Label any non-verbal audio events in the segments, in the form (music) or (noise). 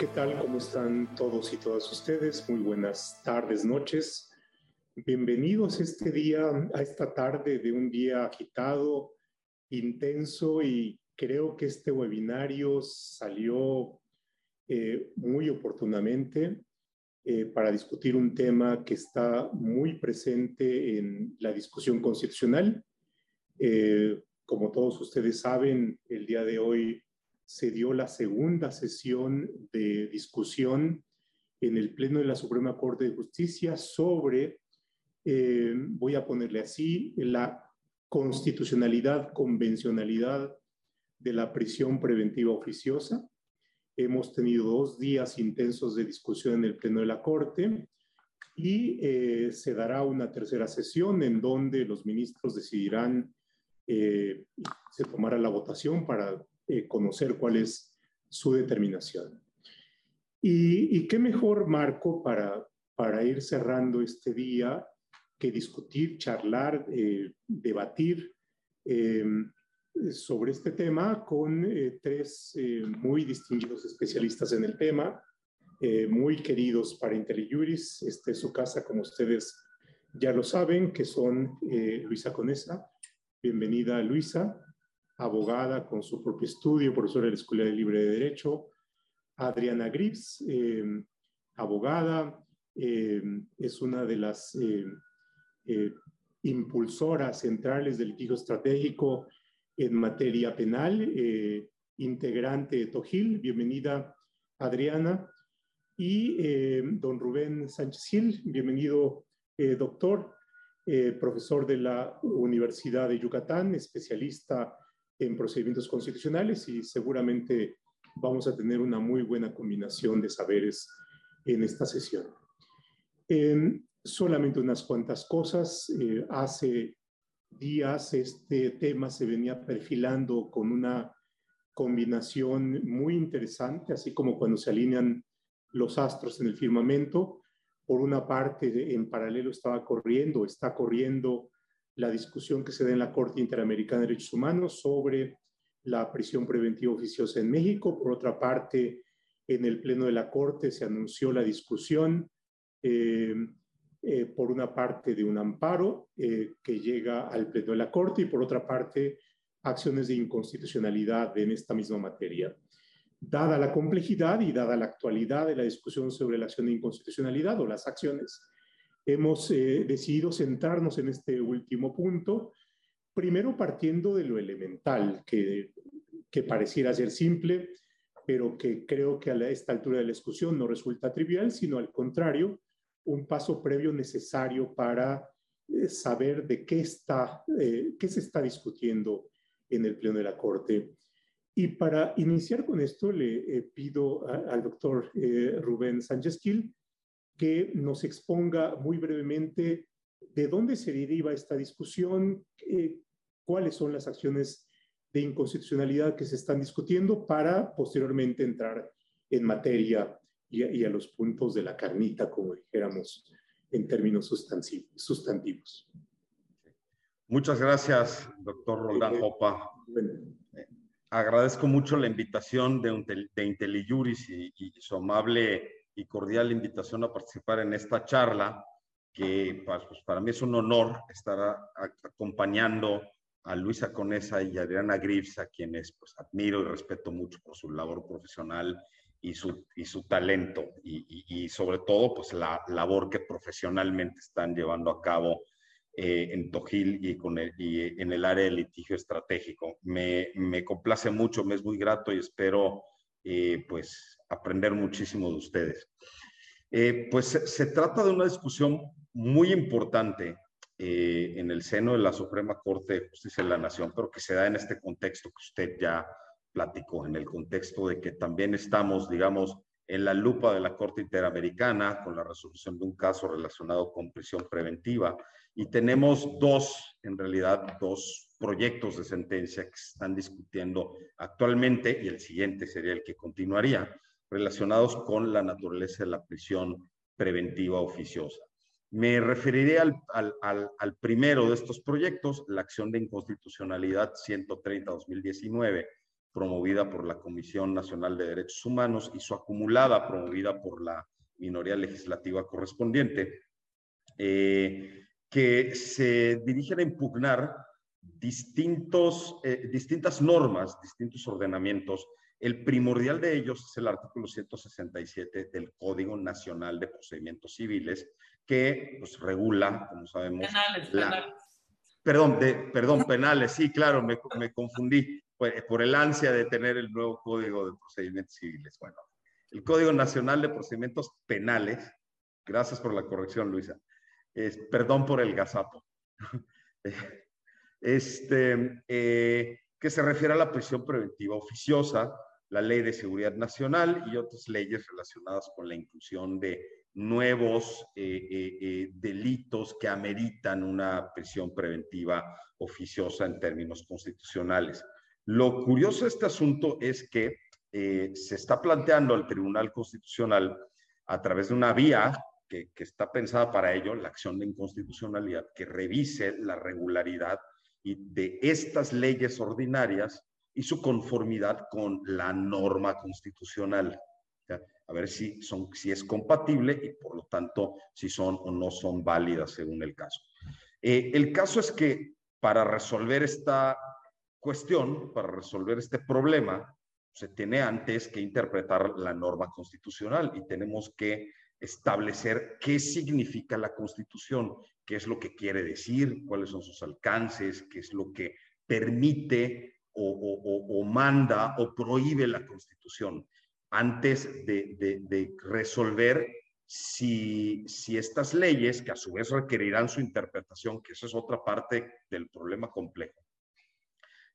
¿Qué tal? ¿Cómo están todos y todas ustedes? Muy buenas tardes, noches. Bienvenidos este día, a esta tarde de un día agitado, intenso y creo que este webinario salió eh, muy oportunamente eh, para discutir un tema que está muy presente en la discusión constitucional. Eh, como todos ustedes saben, el día de hoy se dio la segunda sesión de discusión en el Pleno de la Suprema Corte de Justicia sobre, eh, voy a ponerle así, la constitucionalidad, convencionalidad de la prisión preventiva oficiosa. Hemos tenido dos días intensos de discusión en el Pleno de la Corte y eh, se dará una tercera sesión en donde los ministros decidirán, eh, se tomará la votación para eh, conocer cuál es su determinación. Y, qué mejor marco para, para ir cerrando este día que discutir, charlar, eh, debatir eh, sobre este tema con tres muy distinguidos especialistas en el tema, muy queridos para IntelliJuris. Esta es su casa, como ustedes ya lo saben, que son Luisa Conesa. Bienvenida, Luisa abogada con su propio estudio, profesora de la Escuela de Libre de Derecho, Adriana Grips, eh, abogada, eh, es una de las eh, impulsoras centrales del litigio estratégico en materia penal, integrante de Tojil. Bienvenida, Adriana. Y don Rubén Sánchez Gil, bienvenido, doctor, profesor de la Universidad de Yucatán, especialista en procedimientos constitucionales y seguramente vamos a tener una muy buena combinación de saberes en esta sesión. solamente unas cuantas cosas. Eh, hace días este tema se venía perfilando con una combinación muy interesante, así como cuando se alinean los astros en el firmamento. Por una parte, en paralelo estaba corriendo, está corriendo la discusión que se da en la Corte Interamericana de Derechos Humanos sobre la prisión preventiva oficiosa en México. Por otra parte, en el Pleno de la Corte se anunció la discusión, eh, eh, por una parte, de un amparo eh, que llega al Pleno de la Corte y por otra parte, acciones de inconstitucionalidad en esta misma materia. Dada la complejidad y dada la actualidad de la discusión sobre la acción de inconstitucionalidad o las acciones, hemos eh, decidido centrarnos en este último punto, primero partiendo de lo elemental, que, pareciera ser simple, pero que creo que a esta altura de la discusión no resulta trivial, sino al contrario, un paso previo necesario para eh, saber de qué, está, eh, qué se está discutiendo en el Pleno de la Corte. Y para iniciar con esto, le pido al doctor Rubén Sánchez Gil que nos exponga muy brevemente de dónde se deriva esta discusión, eh, cuáles son las acciones de inconstitucionalidad que se están discutiendo para posteriormente entrar en materia y a, los puntos de la carnita, como dijéramos en términos sustantivos. Muchas gracias, doctor Roldán. Eh, agradezco mucho la invitación de, de IntelliJuris y, y su amable y cordial invitación a participar en esta charla, que pues, pues, para mí es un honor estar acompañando a Luisa Conesa y Adriana Griffs, a quienes pues, admiro y respeto mucho por su labor profesional y su, y su talento, y, y, sobre todo pues, la labor que profesionalmente están llevando a cabo eh, en Tojil y, con el, y en el área de litigio estratégico. Me, me complace mucho, me es muy grato y espero pues aprender muchísimo de ustedes. Eh, pues se, trata de una discusión muy importante eh, en el seno de la Suprema Corte de Justicia de la Nación, pero que se da en este contexto que usted ya platicó, en el contexto de que también estamos, digamos, en la lupa de la Corte Interamericana con la resolución de un caso relacionado con prisión preventiva. Y tenemos dos, en realidad, dos proyectos de sentencia que se están discutiendo actualmente y el siguiente sería el que continuaría, relacionados con la naturaleza de la prisión preventiva oficiosa. Me referiré al, al, primero de estos proyectos, la acción de inconstitucionalidad 130-2019, promovida por la Comisión Nacional de Derechos Humanos y su acumulada promovida por la minoría legislativa correspondiente, eh, que se dirigen a impugnar distintos, eh, distintas normas, distintos ordenamientos. El primordial de ellos es el artículo 167 del Código Nacional de Procedimientos Civiles, que pues, regula, como sabemos, penales, penales. Perdón, de, perdón, penales, sí, claro, me, me confundí por el ansia de tener el nuevo Código de Procedimientos Civiles. Bueno, el Código Nacional de Procedimientos Penales, gracias por la corrección, Luisa, perdón por el gazapo, (laughs) este, eh, que se refiere a la prisión preventiva oficiosa, la Ley de Seguridad Nacional y otras leyes relacionadas con la inclusión de nuevos eh, eh, delitos que ameritan una prisión preventiva oficiosa en términos constitucionales. Lo curioso de este asunto es que eh, se está planteando al Tribunal Constitucional a través de una vía que, está pensada para ello, la acción de inconstitucionalidad, que revise la regularidad y de estas leyes ordinarias y su conformidad con la norma constitucional. A ver si, son, si es compatible y por lo tanto si son o no son válidas según el caso. Eh, el caso es que para resolver esta cuestión, para resolver este problema, se tiene antes que interpretar la norma constitucional y tenemos que establecer qué significa la constitución, qué es lo que quiere decir, cuáles son sus alcances, qué es lo que permite o, manda o prohíbe la constitución, antes de, resolver si, si, estas leyes, que a su vez requerirán su interpretación, que esa es otra parte del problema complejo,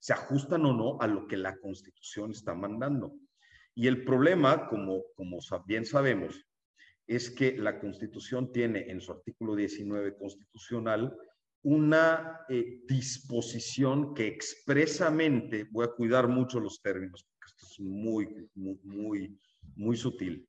se ajustan o no a lo que la Constitución está mandando. Y el problema, como, como bien sabemos, es que la Constitución tiene en su artículo 19 constitucional una eh, disposición que expresamente, voy a cuidar mucho los términos, porque esto es muy, muy, muy, muy sutil,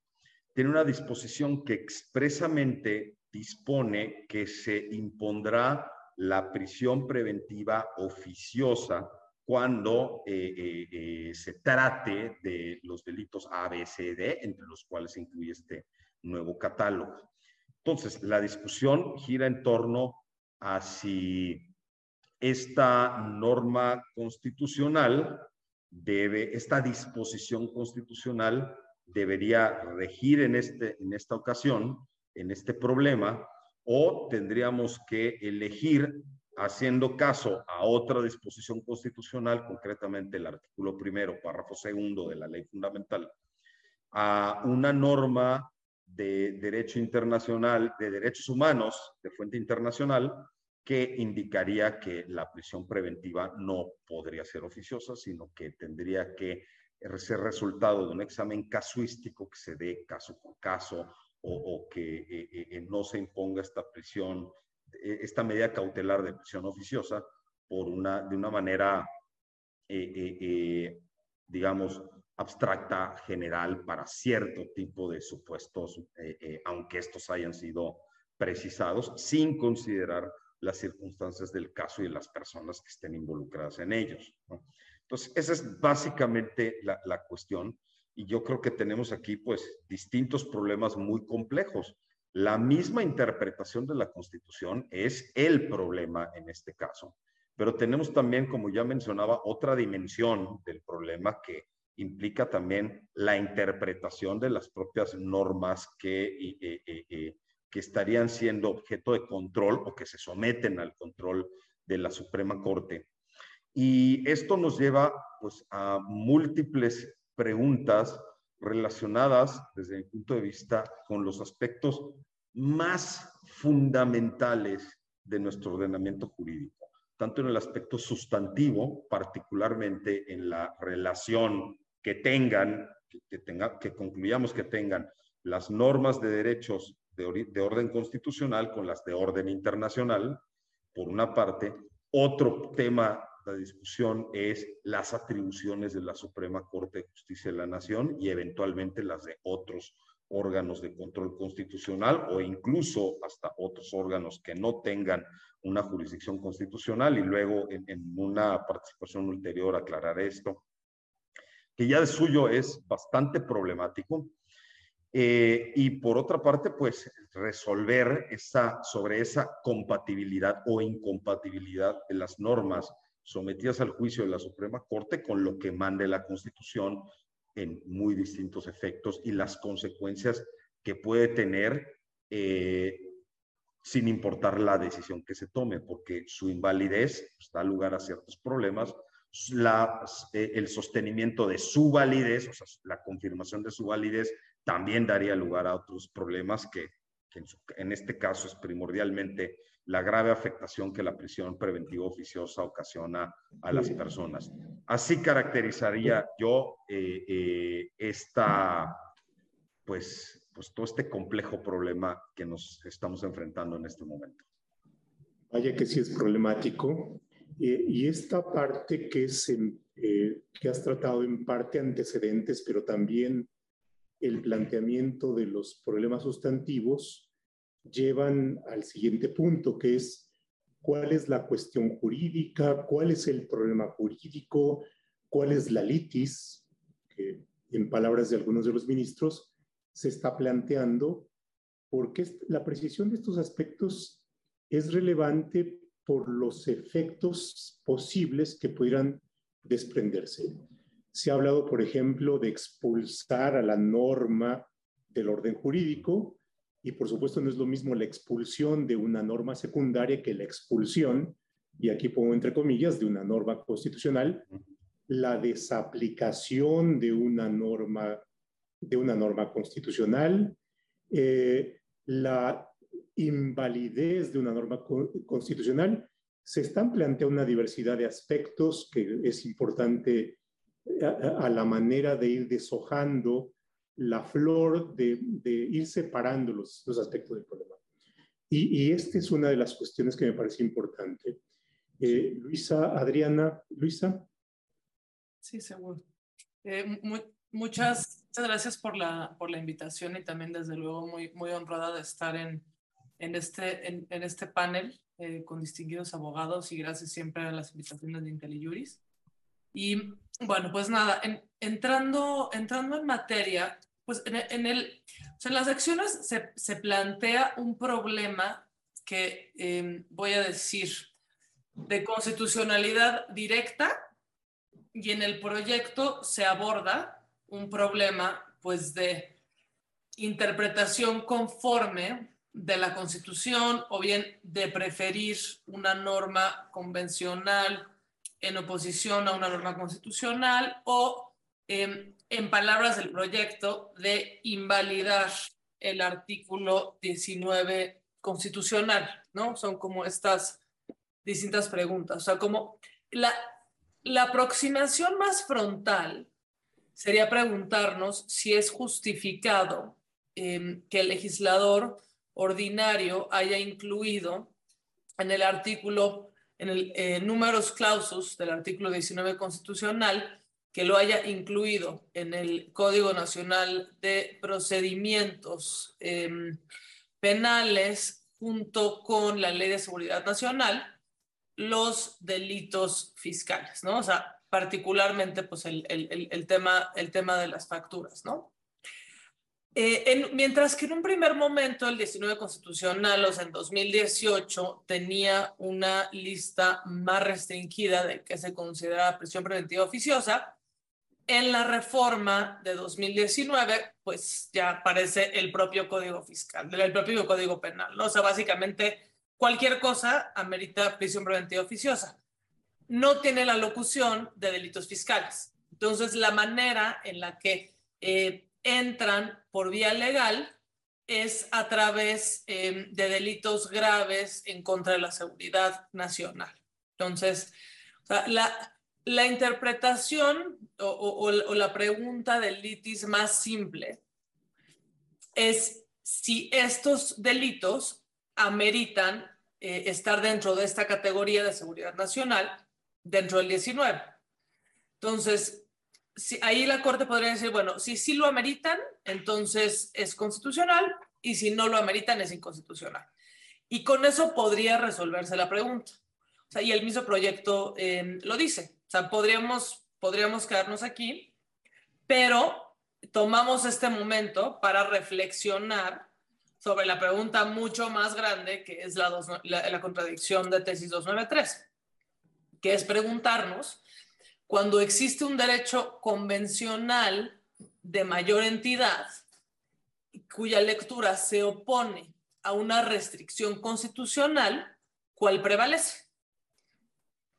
tiene una disposición que expresamente dispone que se impondrá la prisión preventiva oficiosa cuando eh, eh, eh, se trate de los delitos A, B, C, D, entre los cuales se incluye este nuevo catálogo. Entonces, la discusión gira en torno a si esta norma constitucional debe, esta disposición constitucional debería regir en, este, en esta ocasión, en este problema, o tendríamos que elegir haciendo caso a otra disposición constitucional, concretamente el artículo primero, párrafo segundo de la ley fundamental, a una norma de derecho internacional, de derechos humanos, de fuente internacional, que indicaría que la prisión preventiva no podría ser oficiosa, sino que tendría que ser resultado de un examen casuístico que se dé caso por caso o, que eh, eh, no se imponga esta prisión eh, esta medida cautelar de prisión oficiosa por una, de una manera, eh, eh, digamos, abstracta, general, para cierto tipo de supuestos, aunque estos hayan sido precisados, sin considerar las circunstancias del caso y las personas que estén involucradas en ellos. Entonces, esa es básicamente la cuestión y yo creo que tenemos aquí pues distintos problemas muy complejos. La misma interpretación de la Constitución es el problema en este caso, pero tenemos también, como ya mencionaba, otra dimensión del problema que implica también la interpretación de las propias normas que, que estarían siendo objeto de control o que se someten al control de la Suprema Corte. Y esto nos lleva pues, a múltiples preguntas relacionadas desde mi punto de vista con los aspectos más fundamentales de nuestro ordenamiento jurídico, tanto en el aspecto sustantivo, particularmente en la relación que tengan, que, tenga, que concluyamos que tengan las normas de derechos de, de orden constitucional con las de orden internacional, por una parte. Otro tema de discusión es las atribuciones de la Suprema Corte de Justicia de la Nación y eventualmente las de otros órganos de control constitucional o incluso hasta otros órganos que no tengan una jurisdicción constitucional y luego en, una participación ulterior aclarar esto. que ya de suyo es bastante problemático. Eh, y por otra parte, pues resolver esa, sobre esa compatibilidad o incompatibilidad de las normas sometidas al juicio de la Suprema Corte con lo que mande la Constitución en muy distintos efectos y las consecuencias que puede tener eh, sin importar la decisión que se tome, porque su invalidez pues, da lugar a ciertos problemas, eh, el sostenimiento de su validez, o sea, la confirmación de su validez, también daría lugar a otros problemas que, en, este caso es primordialmente la grave afectación que la prisión preventiva oficiosa ocasiona a las personas. Así caracterizaría yo eh, eh, esta, pues, pues todo este complejo problema que nos estamos enfrentando en este momento. Vaya que sí es problemático. Eh, y esta parte que, es, que has tratado en parte antecedentes, pero también el planteamiento de los problemas sustantivos, llevan al siguiente punto, que es cuál es la cuestión jurídica, cuál es el problema jurídico, cuál es la litis, que en palabras de algunos de los ministros se está planteando, porque la precisión de estos aspectos es relevante por los efectos posibles que pudieran desprenderse. Se ha hablado, por ejemplo, de expulsar a la norma del orden jurídico, y por supuesto no es lo mismo la expulsión de una norma secundaria que la expulsión, y aquí pongo entre comillas, de una norma constitucional, la desaplicación de una norma, de una norma constitucional, eh, la invalidez de una norma constitucional, se están planteando una diversidad de aspectos que es importante a la manera de ir deshojando la flor de, ir separando los, aspectos del problema. Y, esta es una de las cuestiones que me parece importante. Eh, Luisa, Adriana, Luisa. Sí, seguro. Eh, muchas, gracias por la, por la invitación y también desde luego muy, muy honrada de estar en, en, este, en, este panel eh, con distinguidos abogados y gracias siempre a las invitaciones de IntelliJuris. Y bueno, pues nada, entrando, entrando en materia, pues en, el, en las acciones se, se, plantea un problema que em, voy a decir de constitucionalidad directa y en el proyecto se aborda un problema pues de interpretación conforme de la constitución o bien de preferir una norma convencional en oposición a una norma constitucional o em, en palabras del proyecto, de invalidar el artículo 19 constitucional, ¿no? Son como estas distintas preguntas. O sea, como la, la aproximación más frontal sería preguntarnos si es justificado em, que el legislador ordinario haya incluido en el artículo, en el eh, números clausus del artículo 19 constitucional, que lo haya incluido en el Código Nacional de Procedimientos em, Penales junto con la Ley de Seguridad Nacional los delitos fiscales, ¿no? O sea, particularmente pues el, el, el tema, el tema de las facturas, ¿no? Eh, mientras que en un primer momento el 19 constitucional, o sea, en 2018, tenía una lista más restringida de que se considera prisión preventiva oficiosa, en la reforma de 2019, pues ya aparece el propio código fiscal, el propio código penal, ¿no? O sea, básicamente cualquier cosa amerita prisión preventiva oficiosa. No tiene la locución de delitos fiscales. Entonces, la manera en la que eh, entran por vía legal es a través eh, de delitos graves en contra de la seguridad nacional. Entonces, o sea, la, la interpretación o, la pregunta del litis más simple es si estos delitos ameritan eh, estar dentro de esta categoría de seguridad nacional dentro del 19. Entonces, si, ahí la Corte podría decir, bueno, si sí lo ameritan, entonces es constitucional y si no lo ameritan es inconstitucional. Y con eso podría resolverse la pregunta. O sea, y el mismo proyecto eh, lo dice. O sea, podríamos, podríamos quedarnos aquí pero tomamos este momento para reflexionar sobre la pregunta mucho más grande que es la, la, contradicción de tesis 293, que es preguntarnos, cuando existe un derecho convencional de mayor entidad, cuya lectura se opone a una restricción constitucional, ¿cuál prevalece?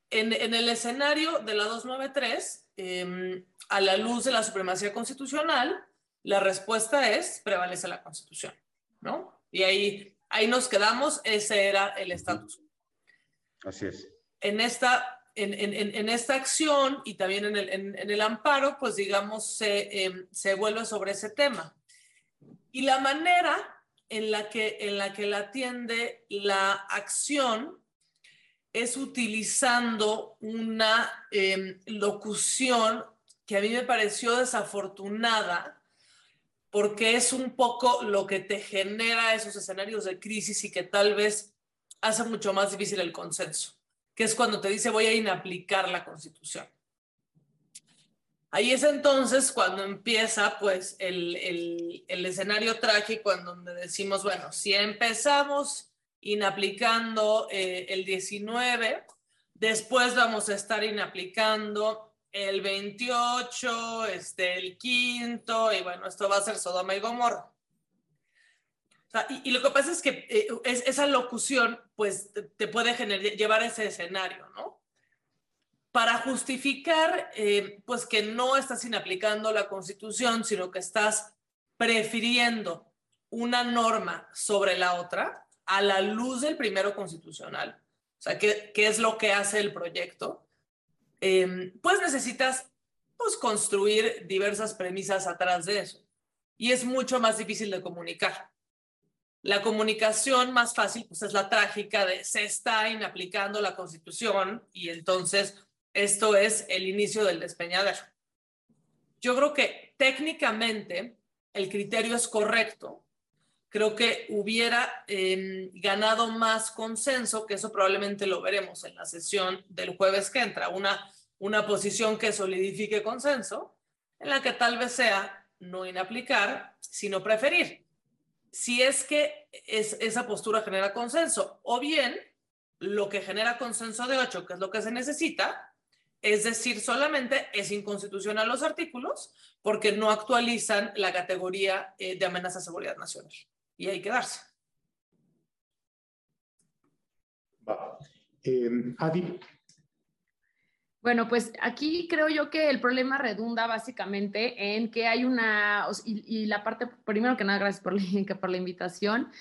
En, el escenario de la 293, em, a la luz de la supremacía constitucional, la respuesta es prevalece la constitución, ¿no? Y ahí, ahí nos quedamos, ese era el estatus. Así es. En esta, en, en, esta acción y también en el, en, el amparo, pues digamos, se, em, se vuelve sobre ese tema. Y la manera en la que, en la, que la atiende la acción es utilizando una em, locución que a mí me pareció desafortunada porque es un poco lo que te genera esos escenarios de crisis y que tal vez hace mucho más difícil el consenso, que es cuando te dice voy a inaplicar la constitución. Ahí es entonces cuando empieza pues el, el, escenario trágico en donde decimos, bueno, si empezamos inaplicando eh, el 19, después vamos a estar inaplicando el 28, este, el quinto, y bueno, esto va a ser Sodoma y Gomorra. y, lo que pasa es que eh, esa locución pues te puede llevar a ese escenario, ¿no? para justificar eh, pues que no estás inaplicando la constitución, sino que estás prefiriendo una norma sobre la otra a la luz del primero constitucional. O sea, ¿qué, qué es lo que hace el proyecto? Em, pues necesitas pues, construir diversas premisas atrás de eso. Y es mucho más difícil de comunicar. La comunicación más fácil pues, es la trágica de se está inaplicando la constitución y entonces esto es el inicio del despeñadero. Yo creo que técnicamente el criterio es correcto. Creo que hubiera em, ganado más consenso, que eso probablemente lo veremos en la sesión del jueves que entra, una, una posición que solidifique consenso, en la que tal vez sea no inaplicar, sino preferir. Si es que es, esa postura genera consenso, o bien lo que genera consenso de ocho, que es lo que se necesita, es decir, solamente es inconstitucional los artículos porque no actualizan la categoría eh, de amenaza a seguridad nacional. Y hay que darse. Eh, Adi. Bueno, pues aquí creo yo que el problema redunda básicamente en que hay una, y, la parte, primero que nada, gracias por (laughs) por la invitación.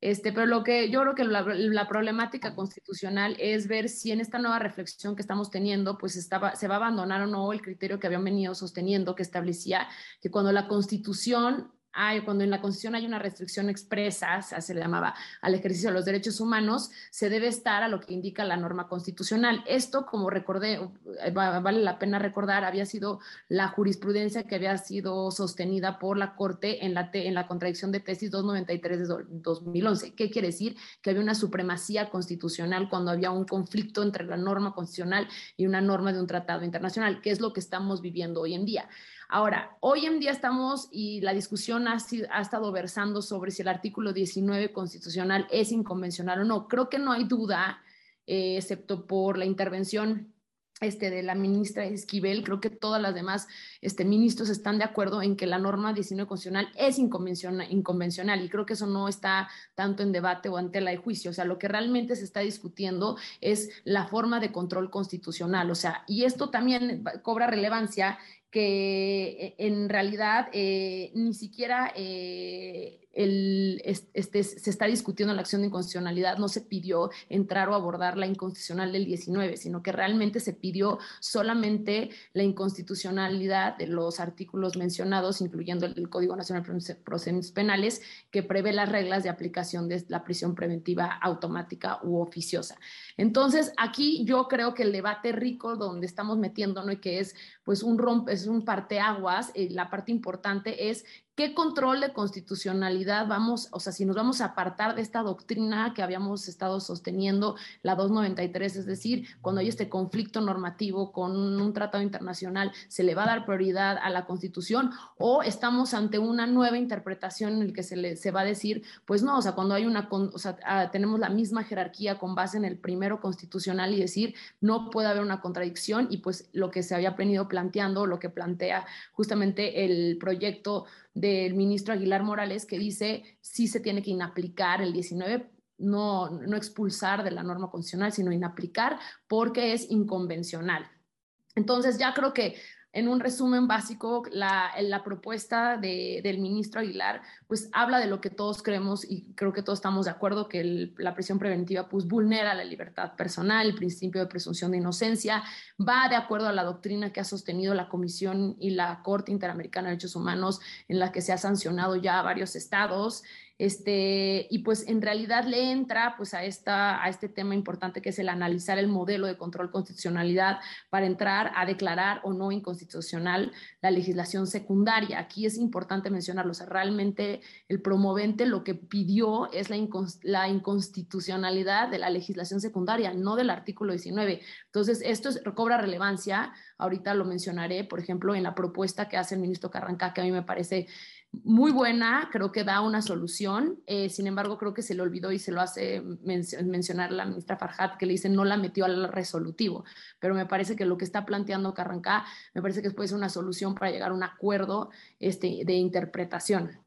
Este, pero lo que yo creo que la, problemática constitucional es ver si en esta nueva reflexión que estamos teniendo, pues estaba, se va a abandonar o no el criterio que habían venido sosteniendo, que establecía que cuando la constitución cuando en la Constitución hay una restricción expresa, se le llamaba al ejercicio de los derechos humanos, se debe estar a lo que indica la norma constitucional. Esto, como recordé, eh, vale la pena recordar, había sido la jurisprudencia que había sido sostenida por la Corte en la, en la contradicción de tesis 293 de 2011. ¿Qué quiere decir? Que había una supremacía constitucional cuando había un conflicto entre la norma constitucional y una norma de un tratado internacional, que es lo que estamos viviendo hoy en día. Ahora, hoy en día estamos y la discusión ha, estado versando sobre si el artículo 19 constitucional es inconvencional o no. Creo que no hay duda, eh, excepto por la intervención este, de la ministra Esquivel, creo que todas las demás este, ministros están de acuerdo en que la norma 19 constitucional es inconvencional, inconvencional y creo que eso no está tanto en debate o ante la de juicio. O sea, lo que realmente se está discutiendo es la forma de control constitucional. O sea, y esto también cobra relevancia que eh, en realidad eh, ni siquiera eh, el, este, se está discutiendo la acción de inconstitucionalidad, no se pidió entrar o abordar la inconstitucional del 19, sino que realmente se pidió solamente la inconstitucionalidad de los artículos mencionados, incluyendo el, Código Nacional de Procedimientos Penales, que prevé las reglas de aplicación de la prisión preventiva automática u oficiosa. Entonces, aquí yo creo que el debate rico donde estamos metiéndonos y que es pues un rompe, es un parteaguas, eh, la parte importante es ¿Qué control de constitucionalidad vamos, o sea, si nos vamos a apartar de esta doctrina que habíamos estado sosteniendo, la 293, es decir, cuando hay este conflicto normativo con un, tratado internacional, se le va a dar prioridad a la Constitución o estamos ante una nueva interpretación en el que se, le, se va a decir, pues no, o sea, cuando hay una, o sea, ah, tenemos la misma jerarquía con base en el primero constitucional y decir, no puede haber una contradicción y pues lo que se había venido planteando, lo que plantea justamente el proyecto del ministro Aguilar Morales que dice sí se tiene que inaplicar el 19, no, no expulsar de la norma constitucional, sino inaplicar porque es inconvencional. Entonces ya creo que en un resumen básico, la, la propuesta de, del ministro Aguilar, pues habla de lo que todos creemos y creo que todos estamos de acuerdo que la prisión preventiva pues vulnera la libertad personal, el principio de presunción de inocencia, va de acuerdo a la doctrina que ha sostenido la Comisión y la Corte Interamericana de Derechos Humanos en la que se ha sancionado ya a varios estados este, y pues en realidad le entra pues a, esta, a este tema importante que es el analizar el modelo de control constitucionalidad para entrar a declarar o no inconstitucional la legislación secundaria. Aquí es importante mencionarlo, o sea, realmente el promovente lo que pidió es la, la inconstitucionalidad de la legislación secundaria, no del artículo 19. Entonces, esto recobra relevancia, ahorita lo mencionaré, por ejemplo, en la propuesta que hace el ministro Carranca, que a mí me parece muy buena, creo que da una solución. Eh, sin embargo, creo que se le olvidó y se lo hace mencionar la ministra Farhat, que le dice no la metió al resolutivo. Pero me parece que lo que está planteando Carrancá, me parece que puede ser una solución para llegar a un acuerdo este, de interpretación.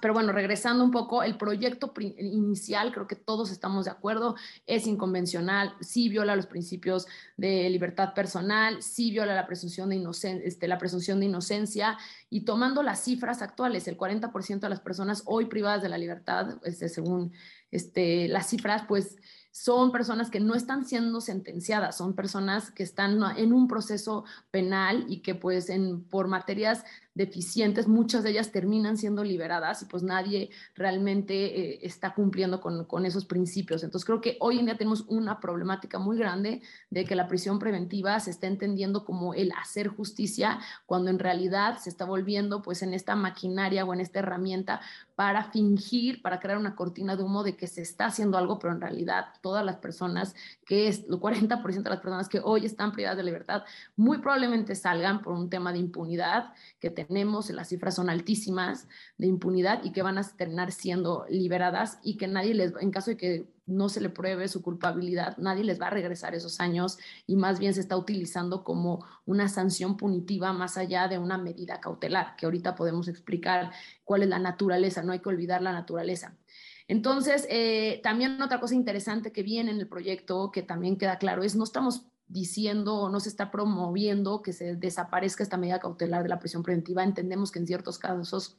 Pero bueno, regresando un poco, el proyecto inicial, creo que todos estamos de acuerdo, es inconvencional, sí viola los principios de libertad personal, sí viola la presunción de, inocencia, este, la presunción de inocencia y tomando las cifras actuales, el 40% de las personas hoy privadas de la libertad, este, según este, las cifras, pues son personas que no están siendo sentenciadas, son personas que están en un proceso penal y que pues en, por materias deficientes, muchas de ellas terminan siendo liberadas y pues nadie realmente eh, está cumpliendo con, con, esos principios. Entonces creo que hoy en día tenemos una problemática muy grande de que la prisión preventiva se está entendiendo como el hacer justicia cuando en realidad se está volviendo pues en esta maquinaria o en esta herramienta para fingir, para crear una cortina de humo de que se está haciendo algo, pero en realidad todas las personas, que es el 40% de las personas que hoy están privadas de libertad, muy probablemente salgan por un tema de impunidad que tenemos, las cifras son altísimas de impunidad y que van a terminar siendo liberadas y que nadie les, en caso de que no se le pruebe su culpabilidad, nadie les va a regresar esos años y más bien se está utilizando como una sanción punitiva más allá de una medida cautelar, que ahorita podemos explicar cuál es la naturaleza, no hay que olvidar la naturaleza. Entonces, eh, también otra cosa interesante que viene en el proyecto, que también queda claro, es no estamos diciendo o no se está promoviendo que se desaparezca esta medida cautelar de la prisión preventiva. Entendemos que en ciertos casos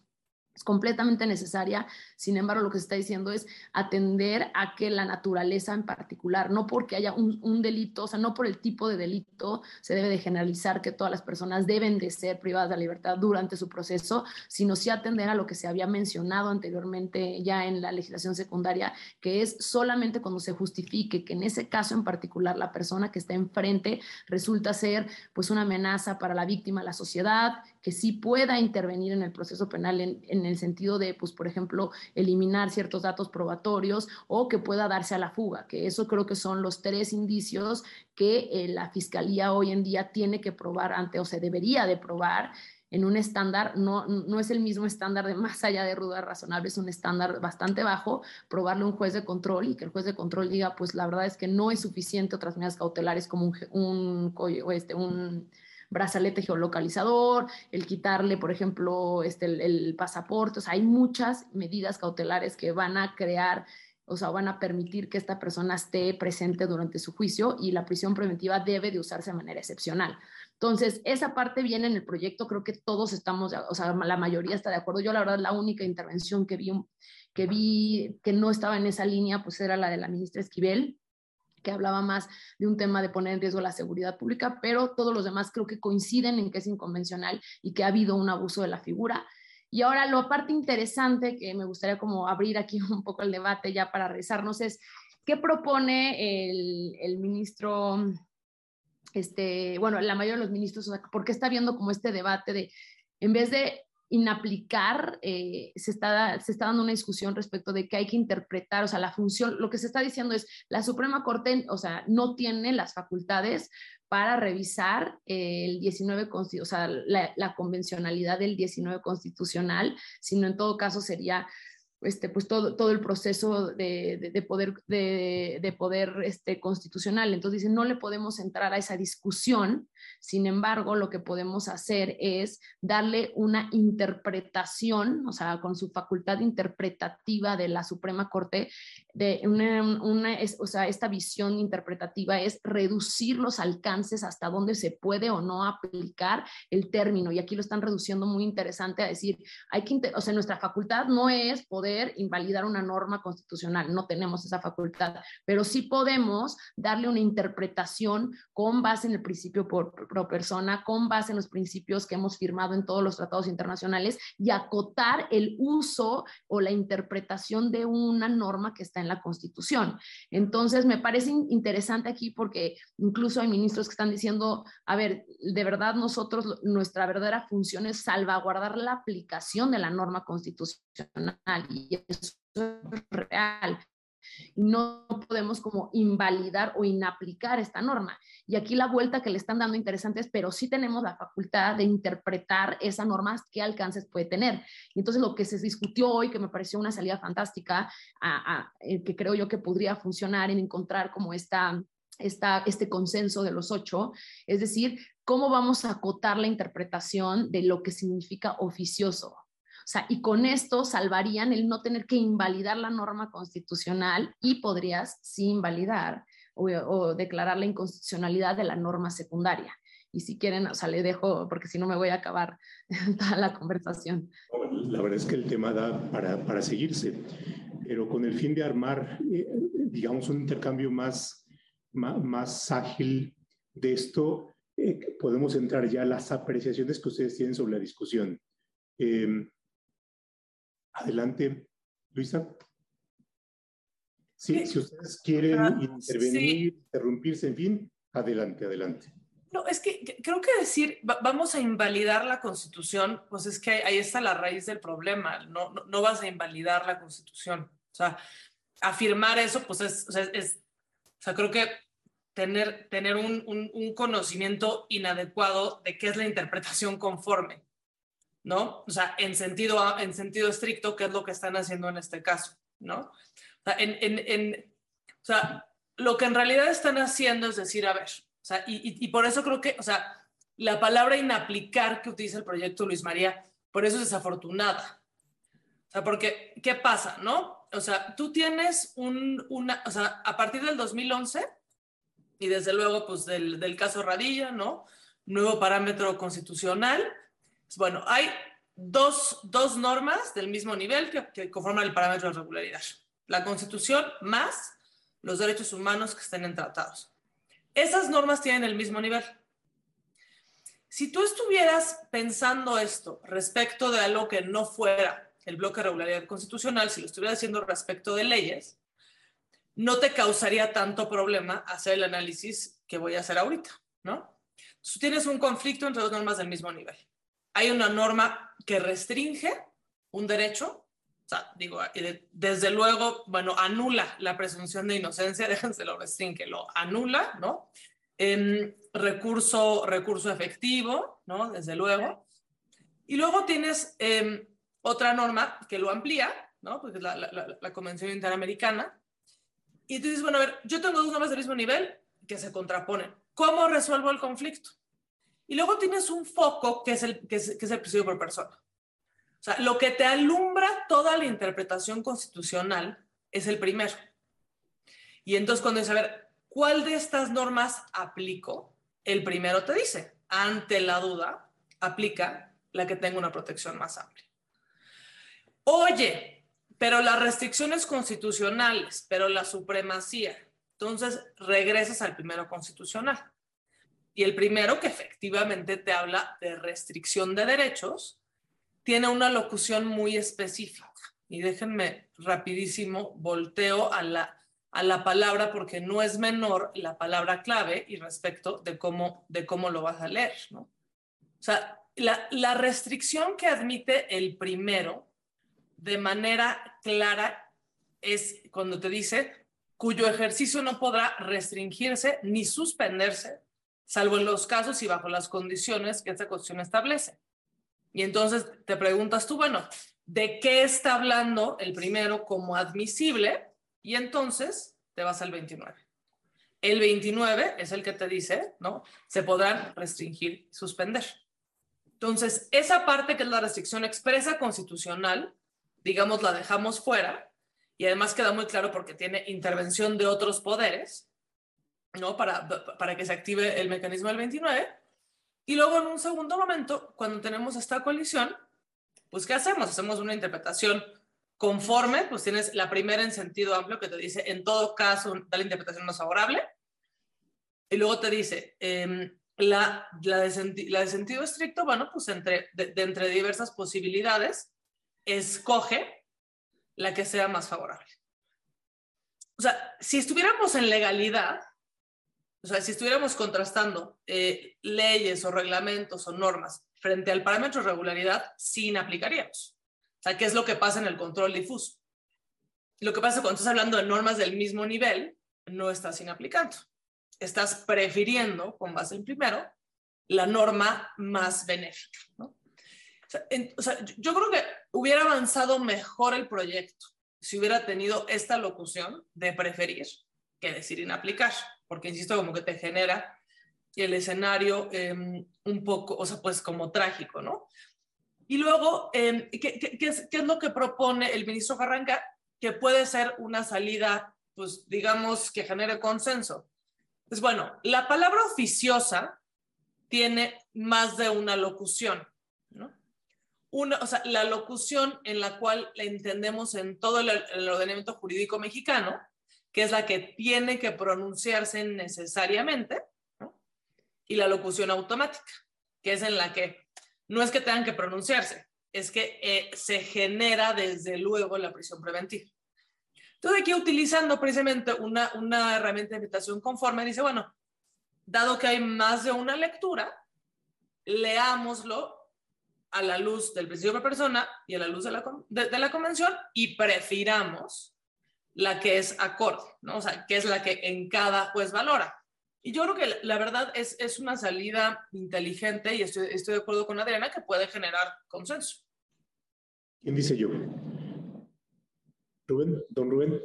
es completamente necesaria, sin embargo, lo que se está diciendo es atender a que la naturaleza en particular, no porque haya un, delito, o sea, no por el tipo de delito, se debe de generalizar que todas las personas deben de ser privadas de la libertad durante su proceso, sino sí atender a lo que se había mencionado anteriormente ya en la legislación secundaria, que es solamente cuando se justifique que en ese caso en particular la persona que está enfrente resulta ser pues una amenaza para la víctima, la sociedad, que sí pueda intervenir en el proceso penal en, en el sentido de, pues, por ejemplo, eliminar ciertos datos probatorios o que pueda darse a la fuga, que eso creo que son los tres indicios que eh, la Fiscalía hoy en día tiene que probar ante o se debería de probar en un estándar, no, no es el mismo estándar de más allá de ruda razonable, es un estándar bastante bajo, probarle a un juez de control y que el juez de control diga, pues la verdad es que no es suficiente otras medidas cautelares como un, un, este, un brazalete geolocalizador, el quitarle, por ejemplo, este, el, pasaporte, o sea, hay muchas medidas cautelares que van a crear o sea, van a permitir que esta persona esté presente durante su juicio y la prisión preventiva debe de usarse de manera excepcional. Entonces, esa parte viene en el proyecto, creo que todos estamos, o sea, la mayoría está de acuerdo. Yo, la verdad, la única intervención que vi, que vi que no estaba en esa línea, pues era la de la ministra Esquivel, que hablaba más de un tema de poner en riesgo la seguridad pública, pero todos los demás creo que coinciden en que es inconvencional y que ha habido un abuso de la figura. Y ahora lo aparte interesante que me gustaría como abrir aquí (laughs) un poco el debate ya para revisarnos es qué propone el, el ministro, este, bueno, la mayoría de los ministros, o sea, ¿por qué está viendo como este debate de, en vez de inaplicar, eh, se, está, se está dando una discusión respecto de que hay que interpretar, o sea, la función, lo que se está diciendo es, la Suprema Corte, o sea, no tiene las facultades para revisar el 19, o sea, la, la convencionalidad del 19 constitucional, sino en todo caso sería este, pues todo, todo el proceso de, de, poder, de, de, poder este, constitucional. Entonces dicen, no le podemos entrar a esa discusión, sin embargo, lo que podemos hacer es darle una interpretación, o sea, con su facultad interpretativa de la Suprema Corte, de una, una o sea, esta visión interpretativa es reducir los alcances hasta donde se puede o no aplicar el término. Y aquí lo están reduciendo muy interesante a decir, hay que, o sea, nuestra facultad no es poder invalidar una norma constitucional, no tenemos esa facultad, pero sí podemos darle una interpretación con base en el principio por, pro persona, con base en los principios que hemos firmado en todos los tratados internacionales y acotar el uso o la interpretación de una norma que está en la Constitución. Entonces, me parece interesante aquí porque incluso hay ministros que están diciendo, a ver, de verdad nosotros, nuestra verdadera función es salvaguardar la aplicación de la norma constitucional y eso es real. Y no podemos como invalidar o inaplicar esta norma. Y aquí la vuelta que le están dando interesante es, pero sí tenemos la facultad de interpretar esa norma, qué alcances puede tener. Y entonces lo que se discutió hoy, que me pareció una salida fantástica, a, eh, que creo yo que podría funcionar en encontrar como esta, esta, este consenso de los ocho, es decir, cómo vamos a acotar la interpretación de lo que significa oficioso. O sea, y con esto salvarían el no tener que invalidar la norma constitucional y podrías sí invalidar o, declarar la inconstitucionalidad de la norma secundaria. Y si quieren, o sea, le dejo, porque si no me voy a acabar (laughs) toda la conversación. La verdad es que el tema da para, para seguirse, pero con el fin de armar, eh, digamos, un intercambio más, más, más ágil de esto, eh, podemos entrar ya a las apreciaciones que ustedes tienen sobre la discusión. Eh, Adelante, Luisa. Sí, si ustedes quieren intervenir, interrumpirse, en fin, adelante, adelante. No, es que creo que decir vamos a invalidar la Constitución, pues es que ahí está la raíz del problema. No, no, vas a invalidar la Constitución. O sea, afirmar eso, pues es, o sea, es, o sea creo que tener, tener un, un, conocimiento inadecuado de qué es la interpretación conforme. ¿No? O sea, en sentido, en sentido estricto, ¿qué es lo que están haciendo en este caso, ¿no? O sea, en, en, o sea lo que en realidad están haciendo es decir, a ver, o sea, y, y, por eso creo que, o sea, la palabra inaplicar que utiliza el proyecto Luis María, por eso es desafortunada. O sea, porque, ¿qué pasa, no? O sea, tú tienes un, una, o sea, a partir del 2011, y desde luego, pues del, del caso Radilla, ¿no? Nuevo parámetro constitucional, bueno, hay dos, dos normas del mismo nivel que, conforman el parámetro de regularidad. La Constitución más los derechos humanos que estén en tratados. Esas normas tienen el mismo nivel. Si tú estuvieras pensando esto respecto de algo que no fuera el bloque de regularidad constitucional, si lo estuvieras haciendo respecto de leyes, no te causaría tanto problema hacer el análisis que voy a hacer ahorita, ¿no? Tú tienes un conflicto entre dos normas del mismo nivel hay una norma que restringe un derecho, o sea, digo, desde luego, bueno, anula la presunción de inocencia, (laughs) déjense lo restringe, lo anula, ¿no? Recurso, recurso efectivo, ¿no? Desde luego. Y luego tienes em, otra norma que lo amplía, ¿no? Porque es la, la, la, Convención Interamericana. Y tú dices, bueno, a ver, yo tengo dos normas del mismo nivel que se contraponen. ¿Cómo resuelvo el conflicto? Y luego tienes un foco que es el, que es, el por persona. O sea, lo que te alumbra toda la interpretación constitucional es el primero. Y entonces cuando dices, a ver, ¿cuál de estas normas aplico? El primero te dice, ante la duda, aplica la que tenga una protección más amplia. Oye, pero las restricciones constitucionales, pero la supremacía. Entonces regresas al primero constitucional. Y el primero, que efectivamente te habla de restricción de derechos, tiene una locución muy específica. Y déjenme rapidísimo, volteo a la, a la palabra porque no es menor la palabra clave y respecto de cómo, de cómo lo vas a leer. ¿no? O sea, la, la restricción que admite el primero de manera clara es cuando te dice cuyo ejercicio no podrá restringirse ni suspenderse, salvo en los casos y bajo las condiciones que esta Constitución establece. Y entonces te preguntas tú, bueno, ¿de qué está hablando el primero como admisible? Y entonces te vas al 29. El 29 es el que te dice, ¿no? Se podrán restringir suspender. Entonces, esa parte que es la restricción expresa constitucional, digamos, la dejamos fuera y además queda muy claro porque tiene intervención de otros poderes, ¿no? Para, para que se active el mecanismo del 29. Y luego en un segundo momento, cuando tenemos esta colisión, pues ¿qué hacemos? Hacemos una interpretación conforme, pues tienes la primera en sentido amplio que te dice, en todo caso, da la interpretación más favorable. Y luego te dice, em, la, la, de la, de sentido estricto, bueno, pues entre, de, entre diversas posibilidades, escoge la que sea más favorable. O sea, si estuviéramos en legalidad, o sea, si estuviéramos contrastando eh, leyes o reglamentos o normas frente al parámetro de regularidad, sí inaplicaríamos. O sea, ¿qué es lo que pasa en el control difuso? Lo que pasa cuando estás hablando de normas del mismo nivel, no estás inaplicando. Estás prefiriendo, con base en primero, la norma más benéfica. ¿no? O sea, yo creo que hubiera avanzado mejor el proyecto si hubiera tenido esta locución de preferir que decir inaplicar, porque insisto, como que te genera el escenario em, un poco, o sea, pues como trágico, ¿no? Y luego, em, ¿qué, qué, es, ¿qué, es, lo que propone el ministro Carranca? Que puede ser una salida, pues digamos, que genere consenso. Pues bueno, la palabra oficiosa tiene más de una locución una, o sea, la locución en la cual la entendemos en todo el, ordenamiento jurídico mexicano, que es la que tiene que pronunciarse necesariamente, y la locución automática, que es en la que no es que tengan que pronunciarse, es que eh, se genera desde luego la prisión preventiva. Entonces aquí utilizando precisamente una, una herramienta de invitación conforme, dice, bueno, dado que hay más de una lectura, leámoslo a la luz del principio de persona y a la luz de la, de, la convención y prefiramos la que es acorde, ¿no? O sea, que es la que en cada juez valora. Y yo creo que la verdad es, es una salida inteligente y estoy, estoy de acuerdo con Adriana que puede generar consenso. ¿Quién dice yo? Rubén, don Rubén.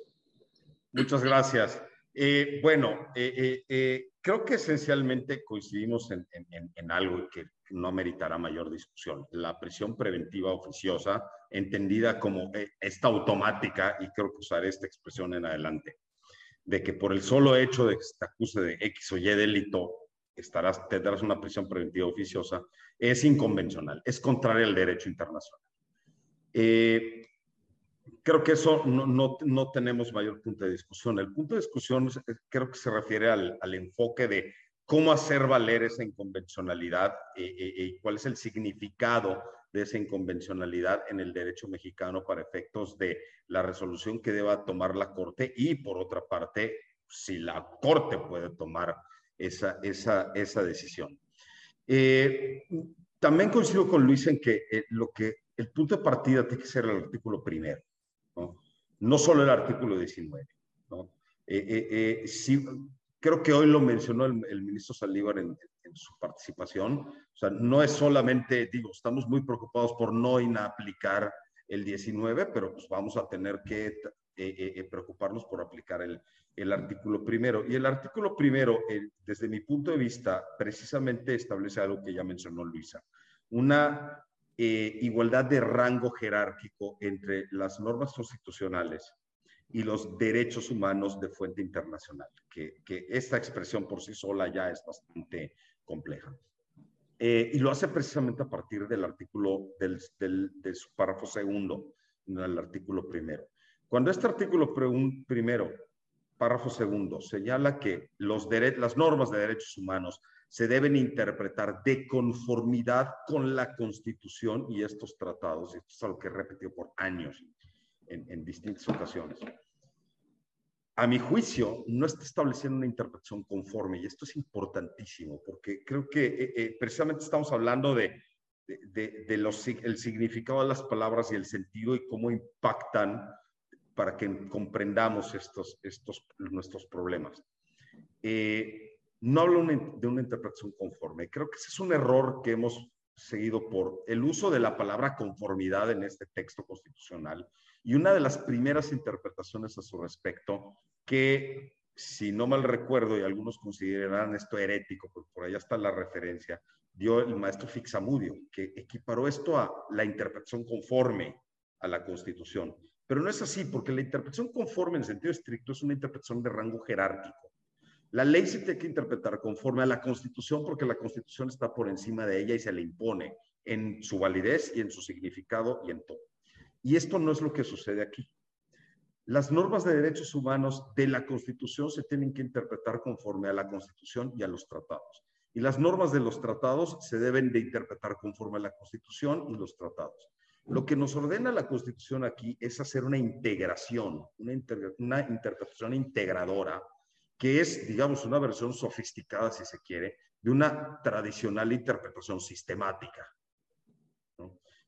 Muchas gracias. Eh, bueno, eh, eh, creo que esencialmente coincidimos en, en, en algo que no meritará mayor discusión. La prisión preventiva oficiosa, entendida como eh, esta automática, y creo que usaré esta expresión en adelante, de que por el solo hecho de que se te acuse de X o Y delito, estarás, tendrás una prisión preventiva oficiosa, es inconvencional, es contrario al derecho internacional. Eh, creo que eso no, no, no, tenemos mayor punto de discusión. El punto de discusión eh, creo que se refiere al, al enfoque de cómo hacer valer esa inconvencionalidad eh, eh, eh, y cuál es el significado de esa inconvencionalidad en el derecho mexicano para efectos de la resolución que deba tomar la Corte y, por otra parte, si la Corte puede tomar esa, esa, esa decisión. también coincido con Luis en que lo que el punto de partida tiene que ser el artículo primero, no, no solo el artículo 19. ¿no? si, creo que hoy lo mencionó el, ministro Saldívar en, su participación. O sea, no es solamente, digo, estamos muy preocupados por no inaplicar el 19, pero pues vamos a tener que eh, eh, eh, preocuparnos por aplicar el, el, artículo primero. Y el artículo primero, desde mi punto de vista, precisamente establece algo que ya mencionó Luisa, una igualdad de rango jerárquico entre las normas constitucionales y los derechos humanos de fuente internacional, que, que esta expresión por sí sola ya es bastante compleja. Eh, y lo hace precisamente a partir del artículo, del, del, de su párrafo segundo, no el artículo primero. Cuando este artículo primero, párrafo segundo, señala que los las normas de derechos humanos se deben interpretar de conformidad con la Constitución y estos tratados, y esto es algo que he repetido por años, en, distintas ocasiones. a mi juicio, no está estableciendo una interpretación conforme. Y esto es importantísimo, porque creo que eh, eh, precisamente estamos hablando de, de, los, el significado de las palabras y el sentido y cómo impactan para que comprendamos estos, estos, nuestros problemas. Eh, no hablo de una interpretación conforme. Creo que ese es un error que hemos seguido por el uso de la palabra conformidad en este texto constitucional y una de las primeras interpretaciones a su respecto, que si no mal recuerdo, y algunos considerarán esto herético, porque por allá está la referencia, dio el maestro Fixamudio, que equiparó esto a la interpretación conforme a la Constitución. Pero no es así, porque la interpretación conforme en sentido estricto es una interpretación de rango jerárquico. La ley se tiene que interpretar conforme a la Constitución porque la Constitución está por encima de ella y se le impone en su validez y en su significado y en todo. Y esto no es lo que sucede aquí. Las normas de derechos humanos de la Constitución se tienen que interpretar conforme a la Constitución y a los tratados. Y las normas de los tratados se deben de interpretar conforme a la Constitución y los tratados. Lo que nos ordena la Constitución aquí es hacer una integración, una, una interpretación integradora, que es, digamos, una versión sofisticada, si se quiere, de una tradicional interpretación sistemática.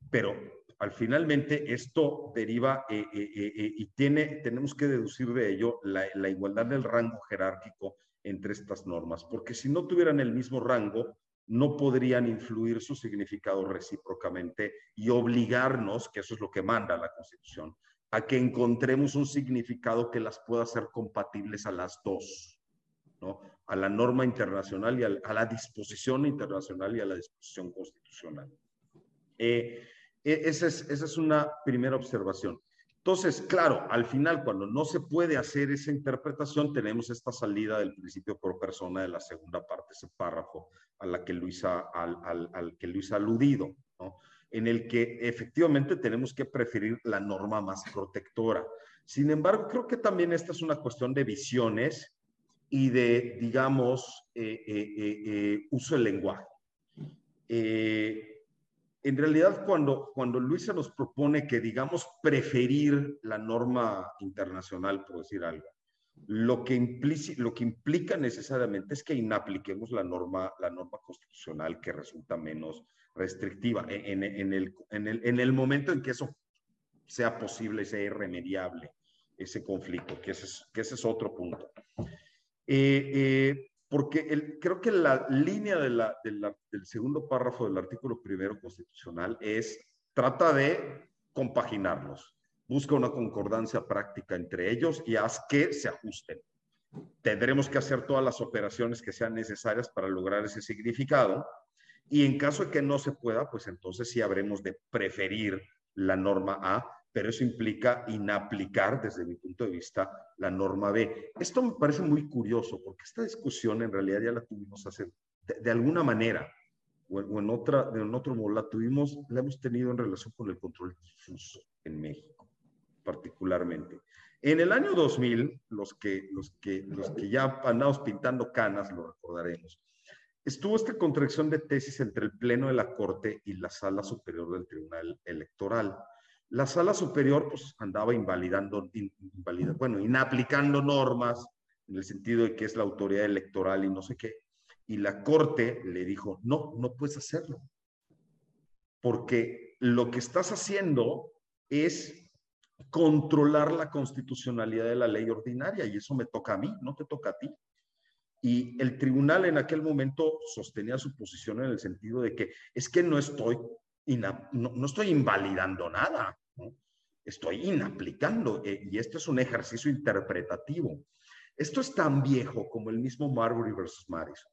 Pero al finalmente esto deriva eh, eh, eh, y tiene, tenemos que deducir de ello la, igualdad del rango jerárquico entre estas normas, porque si no tuvieran el mismo rango, no podrían influir su significado recíprocamente y obligarnos, que eso es lo que manda la Constitución, a que encontremos un significado que las pueda hacer compatibles a las dos, ¿no? a la norma internacional y a, la disposición internacional y a la disposición constitucional. Esa es, esa es una primera observación. Entonces, claro, al final, cuando no se puede hacer esa interpretación, tenemos esta salida del principio por persona de la segunda parte, ese párrafo a la que Luisa, al, al, al que Luis ha aludido, ¿no? en el que efectivamente tenemos que preferir la norma más protectora. Sin embargo, creo que también esta es una cuestión de visiones y de, digamos, eh, eh, eh, uso del lenguaje. Eh, en realidad cuando, cuando Luisa nos propone que, digamos, preferir la norma internacional, por decir algo, lo que, implica, lo que implica necesariamente es que inapliquemos la norma, la norma constitucional que resulta menos restrictiva en, en, el, en, el, en el momento en que eso sea posible, sea irremediable, ese conflicto, que ese es, que ese es otro punto. Eh, eh, porque creo que la línea del segundo párrafo del artículo primero constitucional es, trata de compaginarlos, busca una concordancia práctica entre ellos y haz que se ajusten. Tendremos que hacer todas las operaciones que sean necesarias para lograr ese significado y en caso de que no se pueda, pues entonces sí habremos de preferir la norma A pero eso implica inaplicar, desde mi punto de vista, la norma B. Esto me parece muy curioso, porque esta discusión en realidad ya la tuvimos hace, de, alguna manera, o, en, otra, en otro modo, la tuvimos, la hemos tenido en relación con el control difuso en México, particularmente. En el año 2000, los que, los que, los que ya andamos pintando canas, lo recordaremos, estuvo esta contracción de tesis entre el Pleno de la Corte y la Sala Superior del Tribunal Electoral la sala superior pues andaba invalidando, bueno, inaplicando normas en el sentido de que es la autoridad electoral y no sé qué. Y la corte le dijo, no, no puedes hacerlo. Porque lo que estás haciendo es controlar la constitucionalidad de la ley ordinaria y eso me toca a mí, no te toca a ti. Y el tribunal en aquel momento sostenía su posición en el sentido de que es que no estoy no, estoy invalidando nada, estoy inaplicando, eh, y esto es un ejercicio interpretativo. Esto es tan viejo como el mismo Marbury versus Madison.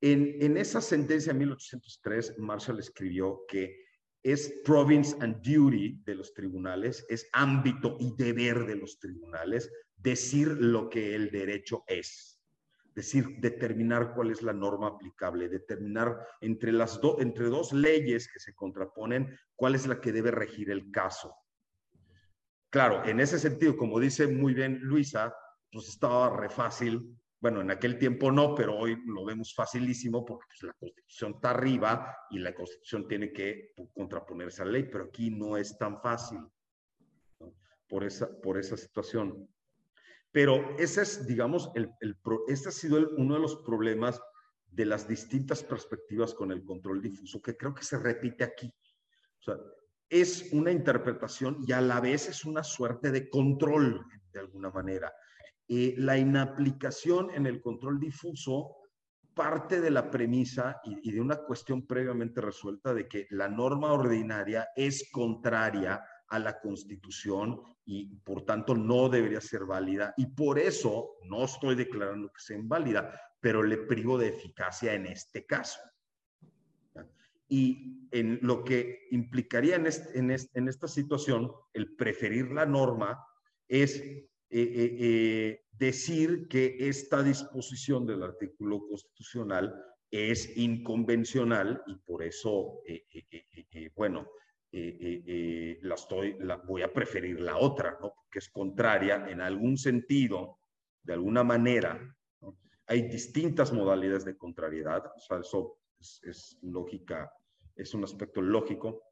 En, en esa sentencia de 1803, Marshall escribió que es province and duty de los tribunales, es ámbito y deber de los tribunales decir lo que el derecho es decir, determinar cuál es la norma aplicable, determinar entre, las entre dos leyes que se contraponen cuál es la que debe regir el caso. Claro, en ese sentido, como dice muy bien Luisa, pues estaba re fácil. Bueno, en aquel tiempo no, pero hoy lo vemos facilísimo porque pues, la Constitución está arriba y la Constitución tiene que contraponer esa ley, pero aquí no es tan fácil por, esa, por esa situación. Pero ese es, digamos, el, este ha sido uno de los problemas de las distintas perspectivas con el control difuso, que creo que se repite aquí. O sea, es una interpretación y a la vez es una suerte de control, de alguna manera. Eh, la inaplicación en el control difuso parte de la premisa y, de una cuestión previamente resuelta de que la norma ordinaria es contraria a la Constitución y por tanto no debería ser válida y por eso no estoy declarando que sea inválida, pero le privo de eficacia en este caso. Y en lo que implicaría en, en, esta situación el preferir la norma es eh, eh, eh, decir que esta disposición del artículo constitucional es inconvencional y por eso, bueno, la, estoy, voy a preferir la otra, ¿no? Porque es contraria en algún sentido, de alguna manera. Hay distintas modalidades de contrariedad, o sea, eso es, lógica, es un aspecto lógico,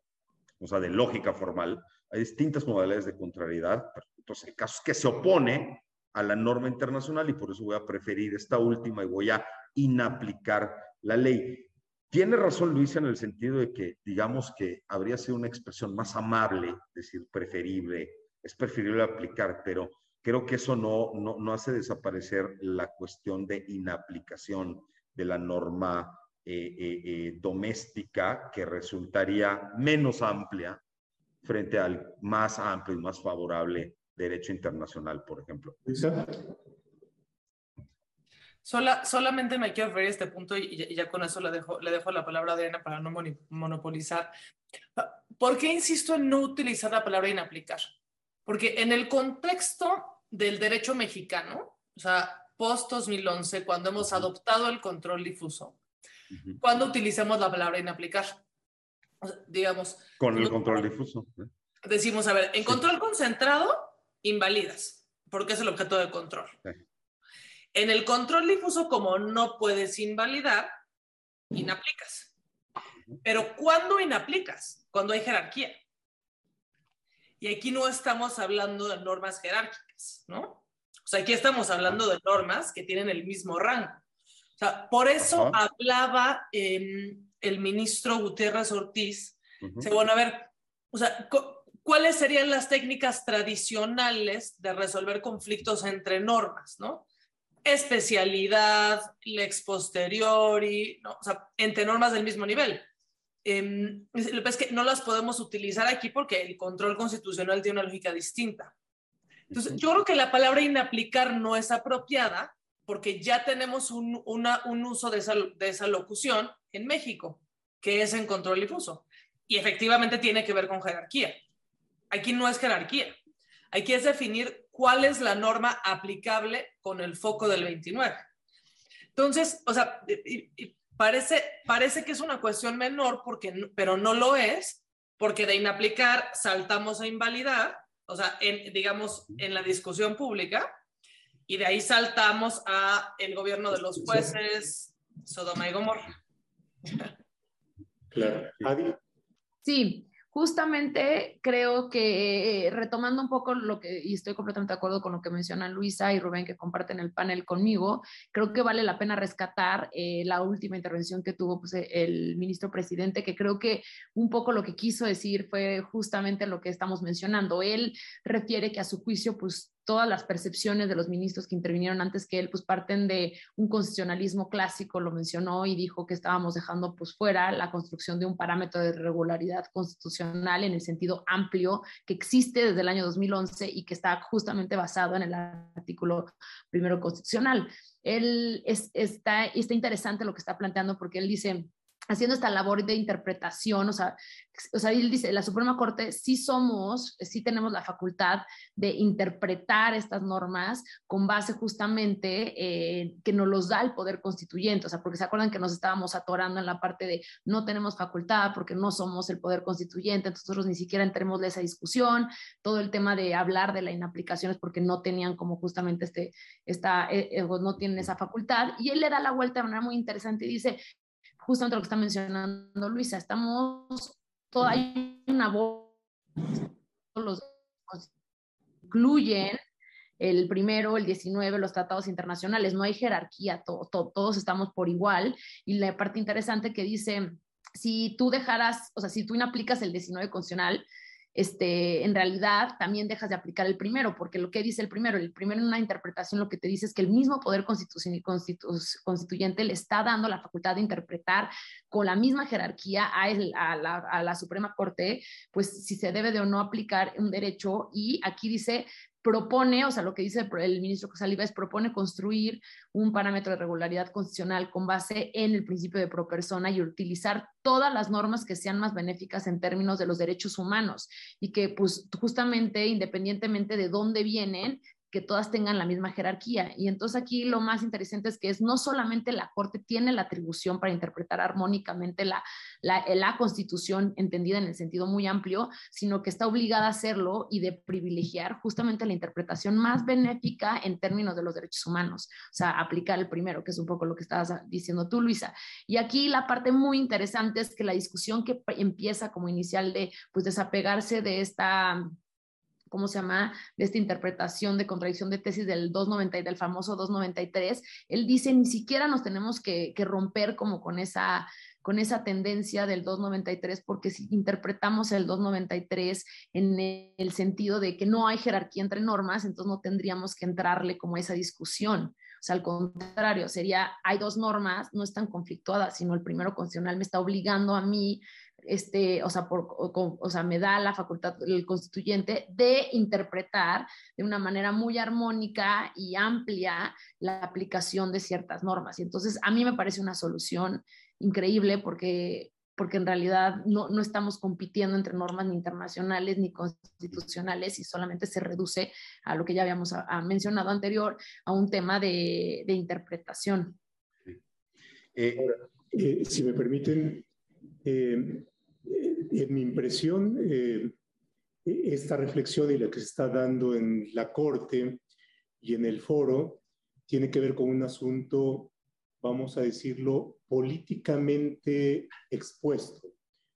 o sea, de lógica formal. Hay distintas modalidades de contrariedad, entonces, el caso es que se opone a la norma internacional y por eso voy a preferir esta última y voy a inaplicar la ley. Tiene razón Luisa en el sentido de que, digamos que habría sido una expresión más amable, decir preferible, es preferible aplicar, pero creo que eso no, no, hace desaparecer la cuestión de inaplicación de la norma eh, eh, eh, doméstica que resultaría menos amplia frente al más amplio y más favorable derecho internacional, por ejemplo. Sola, solamente me quiero referir a este punto y, ya con eso le dejo, le dejo la palabra a Diana para no monopolizar. ¿Por qué insisto en no utilizar la palabra inaplicar? Porque en el contexto del derecho mexicano, o sea, post 2011, cuando hemos adoptado el control difuso, cuando utilizamos la palabra inaplicar? digamos. Con el control difuso. ¿eh? Decimos, a ver, en control concentrado, invalidas, porque es el objeto de control. En el control difuso, como no puedes invalidar, inaplicas. Pero ¿cuándo inaplicas? Cuando hay jerarquía. Y aquí no estamos hablando de normas jerárquicas, ¿no? O sea, aquí estamos hablando de normas que tienen el mismo rango. O sea, por eso hablaba em, el ministro Gutiérrez Ortiz. bueno, a ver, o sea, ¿cuáles serían las técnicas tradicionales de resolver conflictos entre normas, ¿no? Especialidad, lex posteriori, ¿no? o sea, entre normas del mismo nivel. Eh, es que no las podemos utilizar aquí porque el control constitucional tiene una lógica distinta. Entonces, yo creo que la palabra inaplicar no es apropiada porque ya tenemos un, un uso de esa, de esa locución en México, que es en control difuso. Y efectivamente tiene que ver con jerarquía. Aquí no es jerarquía. Aquí es definir cuál es la norma aplicable con el foco del 29. Entonces, o sea, parece, parece que es una cuestión menor, porque, pero no lo es, porque de inaplicar saltamos a invalidar, o sea, en, digamos, en la discusión pública, y de ahí saltamos a el gobierno de los jueces, Sodoma y Gomorra. Claro. Adi. Sí, justamente creo que eh, retomando un poco lo que, y estoy completamente de acuerdo con lo que mencionan Luisa y Rubén que comparten el panel conmigo, creo que vale la pena rescatar eh, la última intervención que tuvo pues, el ministro presidente, que creo que un poco lo que quiso decir fue justamente lo que estamos mencionando. Él refiere que a su juicio, pues todas las percepciones de los ministros que intervinieron antes que él, pues parten de un constitucionalismo clásico, lo mencionó y dijo que estábamos dejando pues fuera la construcción de un parámetro de regularidad constitucional en el sentido amplio que existe desde el año 2011 y que está justamente basado en el artículo primero constitucional. Él es, está, está interesante lo que está planteando porque él dice, haciendo esta labor de interpretación, o sea, o sea, él dice, la Suprema Corte sí somos, sí tenemos la facultad de interpretar estas normas con base justamente eh, que nos los da el poder constituyente, o sea, porque se acuerdan que nos estábamos atorando en la parte de no tenemos facultad porque no somos el poder constituyente, entonces nosotros ni siquiera entremos de esa discusión, todo el tema de hablar de la inaplicación es porque no tenían como justamente este, esta, eh, eh, no tienen esa facultad, y él le da la vuelta de manera muy interesante y dice, justamente lo que está mencionando Luisa, estamos, toda una voz, los incluyen el primero, el 19, los tratados internacionales, no hay jerarquía, todos estamos por igual. Y la parte interesante que dice, si tú dejaras, o sea, si tú no aplicas el 19 constitucional, este, en realidad también dejas de aplicar el primero, porque lo que dice el primero, el primero en una interpretación lo que te dice es que el mismo poder constituyente le está dando la facultad de interpretar con la misma jerarquía a, a la Suprema Corte, pues si se debe de o no aplicar un derecho y aquí dice propone, o sea, lo que dice el ministro Casalibes, propone construir un parámetro de regularidad constitucional con base en el principio de pro persona y utilizar todas las normas que sean más benéficas en términos de los derechos humanos y que pues justamente independientemente de dónde vienen, que todas tengan la misma jerarquía. Y entonces aquí lo más interesante es que es no solamente la Corte tiene la atribución para interpretar armónicamente la, la, la, Constitución entendida en el sentido muy amplio, sino que está obligada a hacerlo y de privilegiar justamente la interpretación más benéfica en términos de los derechos humanos, o sea, aplicar el primero, que es un poco lo que estabas diciendo tú, Luisa. Y aquí la parte muy interesante es que la discusión que empieza como inicial de pues desapegarse de esta ¿cómo se llama? De esta interpretación de contradicción de tesis del 290 del famoso 293, él dice ni siquiera nos tenemos que, que romper como con esa con esa tendencia del 293, porque si interpretamos el 293 en el sentido de que no hay jerarquía entre normas, entonces no tendríamos que entrarle como esa discusión. O sea, al contrario, sería, hay dos normas, no están conflictuadas, sino el primero constitucional me está obligando a mí este, o sea, por, o, sea, me da la facultad el constituyente de interpretar de una manera muy armónica y amplia la aplicación de ciertas normas. Y entonces a mí me parece una solución increíble porque porque en realidad no, no, estamos compitiendo entre normas ni internacionales ni constitucionales y solamente se reduce a lo que ya habíamos mencionado anterior, a un tema de, de interpretación. Eh, eh, si me permiten, eh, en mi impresión, eh, esta reflexión y la que se está dando en la Corte y en el foro tiene que ver con un asunto, vamos a decirlo, políticamente expuesto,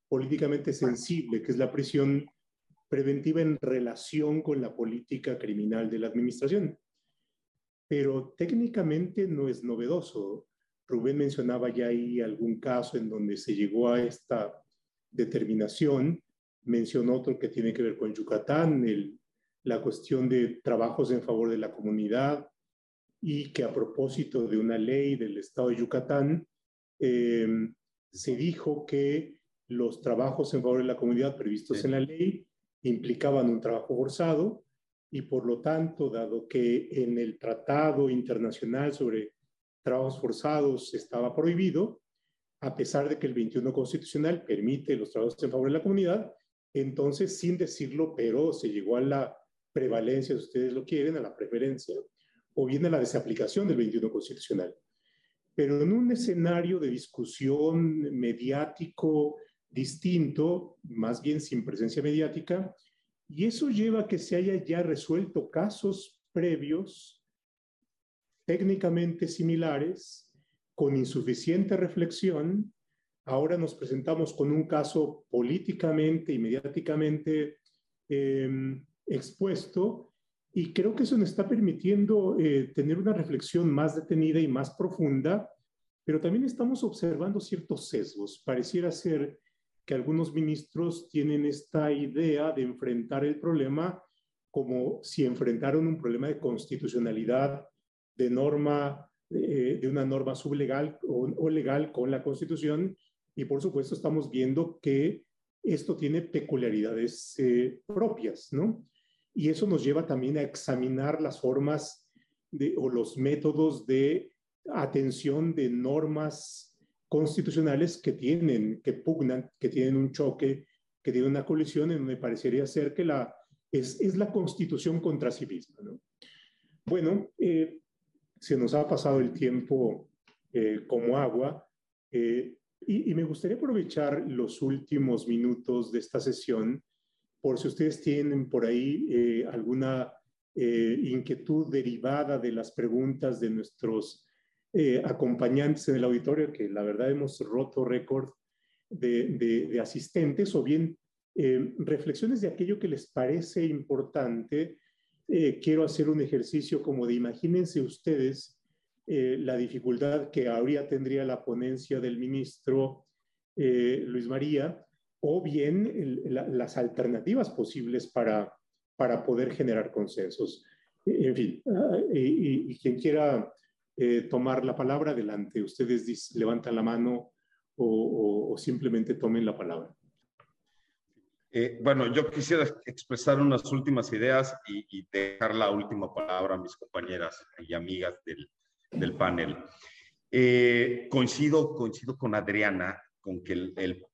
políticamente sensible, que es la prisión preventiva en relación con la política criminal de la administración. Pero técnicamente no es novedoso. Rubén mencionaba ya ahí algún caso en donde se llegó a esta determinación. Mencionó otro que tiene que ver con Yucatán, el, la cuestión de trabajos en favor de la comunidad y que a propósito de una ley del Estado de Yucatán, em, se dijo que los trabajos en favor de la comunidad previstos en la ley implicaban un trabajo forzado y por lo tanto, dado que en el Tratado Internacional sobre Trabajos Forzados estaba prohibido, a pesar de que el 21 constitucional permite los trabajos en favor de la comunidad, entonces, sin decirlo, pero se llegó a la prevalencia, si ustedes lo quieren, a la preferencia, o bien a la desaplicación del 21 constitucional. Pero en un escenario de discusión mediático distinto, más bien sin presencia mediática, y eso lleva a que se haya ya resuelto casos previos técnicamente similares con insuficiente reflexión, ahora nos presentamos con un caso políticamente y mediáticamente em, expuesto y creo que eso nos está permitiendo eh, tener una reflexión más detenida y más profunda, pero también estamos observando ciertos sesgos. Pareciera ser que algunos ministros tienen esta idea de enfrentar el problema como si enfrentaron un problema de constitucionalidad, de norma eh, de una norma sublegal o, legal con la Constitución y por supuesto estamos viendo que esto tiene peculiaridades eh, propias, ¿no? Y eso nos lleva también a examinar las formas de, o los métodos de atención de normas constitucionales que tienen, que pugnan, que tienen un choque, que tienen una colisión en donde parecería ser que la, es, es la constitución contra sí misma, ¿no? Bueno, eh, se nos ha pasado el tiempo eh, como agua eh, y, me gustaría aprovechar los últimos minutos de esta sesión por si ustedes tienen por ahí eh, alguna inquietud derivada de las preguntas de nuestros acompañantes en el auditorio, que la verdad hemos roto récord de, de asistentes, o bien reflexiones de aquello que les parece importante eh, quiero hacer un ejercicio como de imagínense ustedes eh, la dificultad que habría tendría la ponencia del ministro eh, Luis María o bien las alternativas posibles para, para poder generar consensos. En fin, ah, y, quien quiera tomar la palabra, adelante. Ustedes levantan la mano o simplemente tomen la palabra. Eh, bueno, yo quisiera expresar unas últimas ideas y, dejar la última palabra a mis compañeras y amigas del, panel. Eh, coincido, coincido con Adriana con que el, el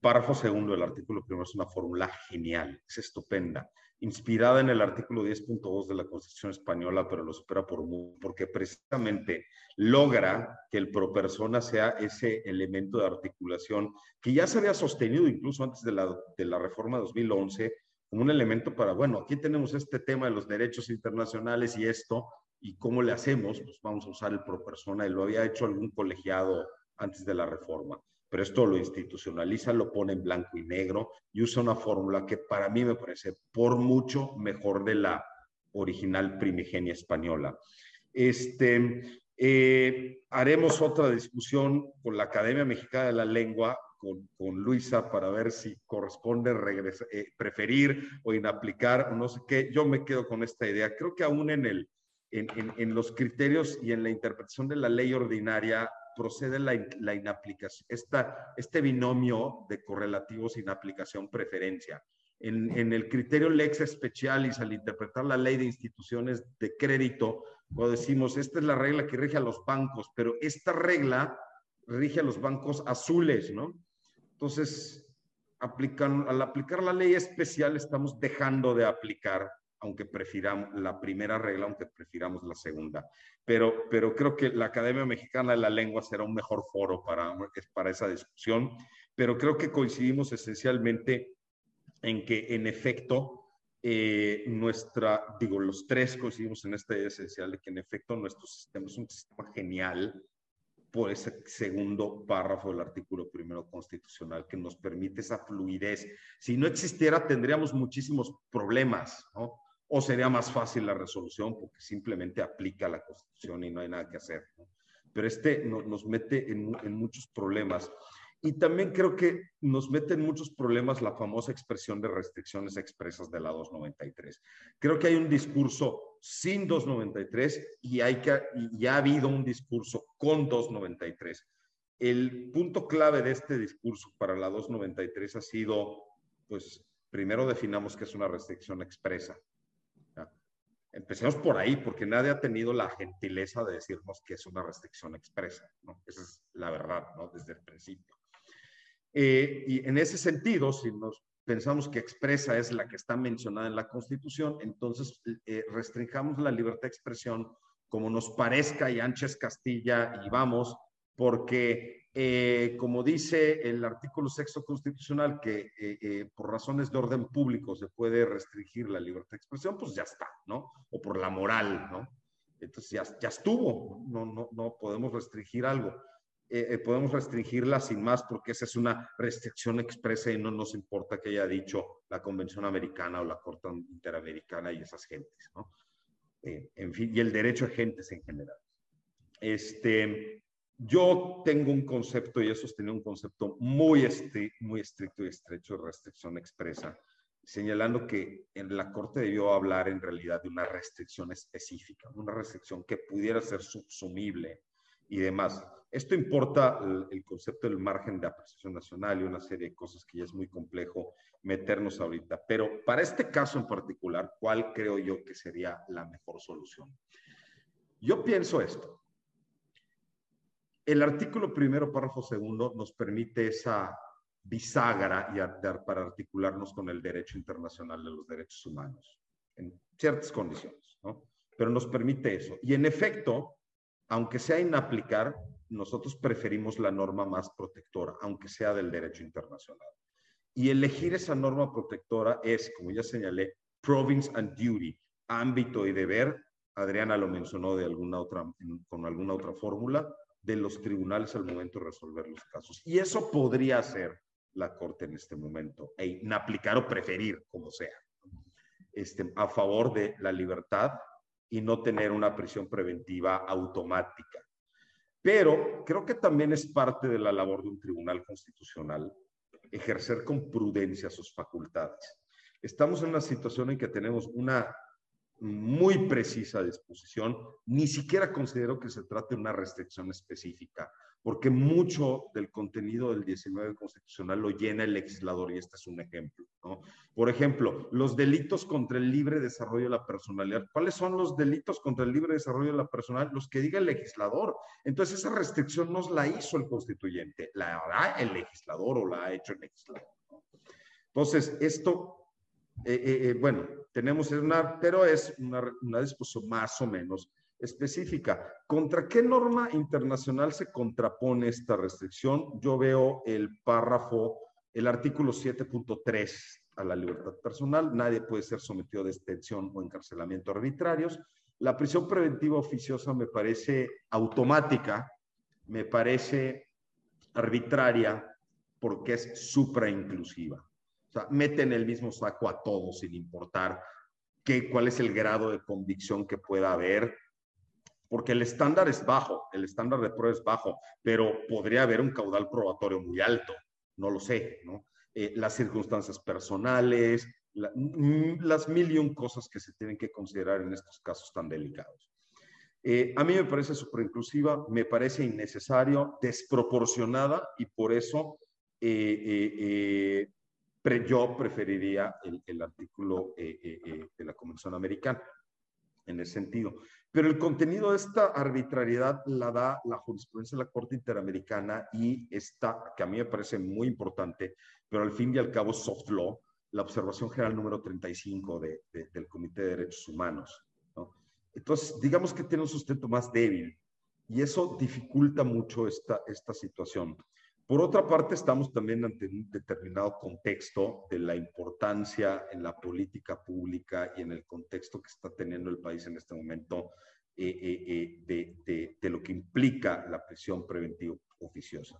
párrafo segundo del artículo primero es una fórmula genial, es estupenda inspirada en el artículo 10.2 de la Constitución Española, pero lo supera por mucho, porque precisamente logra que el pro persona sea ese elemento de articulación que ya se había sostenido incluso antes de la, de la reforma 2011 como un elemento para, bueno, aquí tenemos este tema de los derechos internacionales y esto, y cómo le hacemos, pues vamos a usar el pro persona, y lo había hecho algún colegiado antes de la reforma pero esto lo institucionaliza, lo pone en blanco y negro y usa una fórmula que para mí me parece por mucho mejor de la original primigenia española. Este, eh, haremos otra discusión con la Academia Mexicana de la Lengua, con, con Luisa, para ver si corresponde eh, preferir o inaplicar o no sé qué. Yo me quedo con esta idea. Creo que aún en, el, en, en, en los criterios y en la interpretación de la ley ordinaria procede la, la inaplicación, esta, este binomio de correlativos inaplicación-preferencia. En, en, el criterio lex specialis, al interpretar la ley de instituciones de crédito, cuando decimos, esta es la regla que rige a los bancos, pero esta regla rige a los bancos azules, ¿no? Entonces, aplican, al aplicar la ley especial, estamos dejando de aplicar aunque prefiramos la primera regla, aunque prefiramos la segunda. Pero, pero creo que la Academia Mexicana de la Lengua será un mejor foro para, para esa discusión, pero creo que coincidimos esencialmente en que, en efecto, eh, nuestra, digo, los tres coincidimos en esta idea esencial de que, en efecto, nuestro sistema es un sistema genial por ese segundo párrafo del artículo primero constitucional que nos permite esa fluidez. Si no existiera, tendríamos muchísimos problemas, ¿no? O sería más fácil la resolución porque simplemente aplica la Constitución y no hay nada que hacer. Pero este nos mete en, muchos problemas. Y también creo que nos mete en muchos problemas la famosa expresión de restricciones expresas de la 293. Creo que hay un discurso sin 293 y, hay que, ya ha habido un discurso con 293. El punto clave de este discurso para la 293 ha sido, pues, primero definamos que es una restricción expresa. Empecemos por ahí, porque nadie ha tenido la gentileza de decirnos que es una restricción expresa. Esa es la verdad, ¿no? Desde el principio. Eh, y en ese sentido, si nos pensamos que expresa es la que está mencionada en la Constitución, entonces eh, restringamos la libertad de expresión como nos parezca y Anches Castilla y vamos, porque eh, como dice el artículo sexto constitucional, que eh, eh, por razones de orden público se puede restringir la libertad de expresión, pues ya está, ¿no? O por la moral, ¿no? Entonces ya, ya estuvo, no, no, no podemos restringir algo. podemos restringirla sin más porque esa es una restricción expresa y no nos importa que haya dicho la Convención Americana o la Corte Interamericana y esas gentes, ¿no? en fin, y el derecho a gentes en general. Este, yo tengo un concepto y he sostenido un concepto muy, muy estricto y estrecho de restricción expresa, señalando que en la Corte debió hablar en realidad de una restricción específica, una restricción que pudiera ser subsumible y demás. Esto importa el, concepto del margen de apreciación nacional y una serie de cosas que ya es muy complejo meternos ahorita. Pero para este caso en particular, ¿cuál creo yo que sería la mejor solución? Yo pienso esto. El artículo primero, párrafo segundo, nos permite esa bisagra y para articularnos con el derecho internacional de los derechos humanos, en ciertas condiciones, ¿no? Pero nos permite eso. Y en efecto, aunque sea inaplicar, nosotros preferimos la norma más protectora, aunque sea del derecho internacional. Y elegir esa norma protectora es, como ya señalé, province and duty, ámbito y deber. Adriana lo mencionó de alguna otra, con alguna otra fórmula de los tribunales al momento de resolver los casos. Y eso podría ser la Corte en este momento, e aplicar o preferir, como sea. este, a favor de la libertad y no tener una prisión preventiva automática. Pero creo que también es parte de la labor de un tribunal constitucional ejercer con prudencia sus facultades. Estamos en una situación en que tenemos una muy precisa disposición, ni siquiera considero que se trate de una restricción específica, porque mucho del contenido del 19 constitucional lo llena el legislador y este es un ejemplo. ¿no? Por ejemplo, los delitos contra el libre desarrollo de la personalidad. ¿Cuáles son los delitos contra el libre desarrollo de la personalidad? Los que diga el legislador. Entonces esa restricción no la hizo el constituyente, la hará el legislador o la ha hecho el legislador. Entonces, esto eh, eh, eh, bueno, tenemos una, pero es una, una disposición más o menos específica. ¿Contra qué norma internacional se contrapone esta restricción? Yo veo el párrafo, el artículo 7.3 a la libertad personal. Nadie puede ser sometido a detención o encarcelamiento arbitrarios. La prisión preventiva oficiosa me parece automática, me parece arbitraria porque es suprainclusiva. Sea, mete en el mismo saco a todos sin importar qué, cuál es el grado de convicción que pueda haber porque el estándar es bajo, el estándar de prueba es bajo, pero podría haber un caudal probatorio muy alto, no lo sé, ¿no? Eh, las circunstancias personales, mm, las mil y un cosas que se tienen que considerar en estos casos tan delicados. Eh, a mí me parece súper inclusiva, me parece innecesario, desproporcionada y por eso eh, yo preferiría el, el artículo de la Convención Americana en ese sentido. Pero el contenido de esta arbitrariedad la da la jurisprudencia de la Corte Interamericana y esta, que a mí me parece muy importante, pero al fin y al cabo soft law, la observación general número 35 de, del Comité de Derechos Humanos. Entonces, digamos que tiene un sustento más débil y eso dificulta mucho esta, esta situación. Por otra parte, estamos también ante un determinado contexto de la importancia en la política pública y en el contexto que está teniendo el país en este momento eh, eh, eh, de, lo que implica la prisión preventiva oficiosa.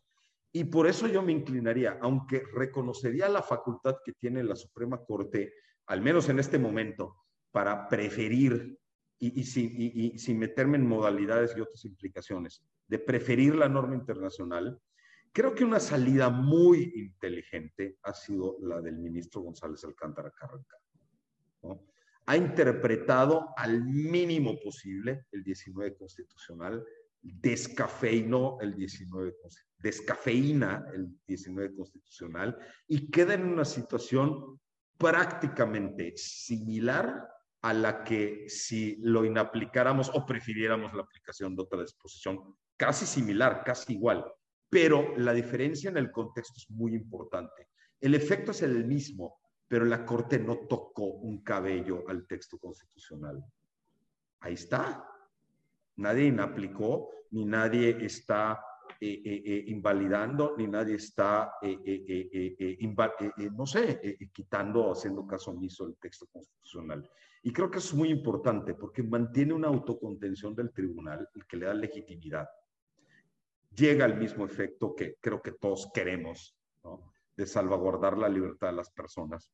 Y por eso yo me inclinaría, aunque reconocería la facultad que tiene la Suprema Corte, al menos en este momento, para preferir, y sin meterme en modalidades y otras implicaciones, de preferir la norma internacional, Creo que una salida muy inteligente ha sido la del ministro González Alcántara Carranca. Ha interpretado al mínimo posible el 19 constitucional, descafeinó el 19, descafeína el 19 constitucional y queda en una situación prácticamente similar a la que si lo inaplicáramos o prefiriéramos la aplicación de otra disposición, casi similar, casi igual pero la diferencia en el contexto es muy importante. El efecto es el mismo, pero la Corte no tocó un cabello al texto constitucional. Ahí está. Nadie aplicó, ni nadie está eh, eh, eh, invalidando, ni nadie está, no sé, quitando o haciendo caso omiso del texto constitucional. Y creo que es muy importante porque mantiene una autocontención del tribunal el que le da legitimidad llega al mismo efecto que creo que todos queremos, de salvaguardar la libertad de las personas.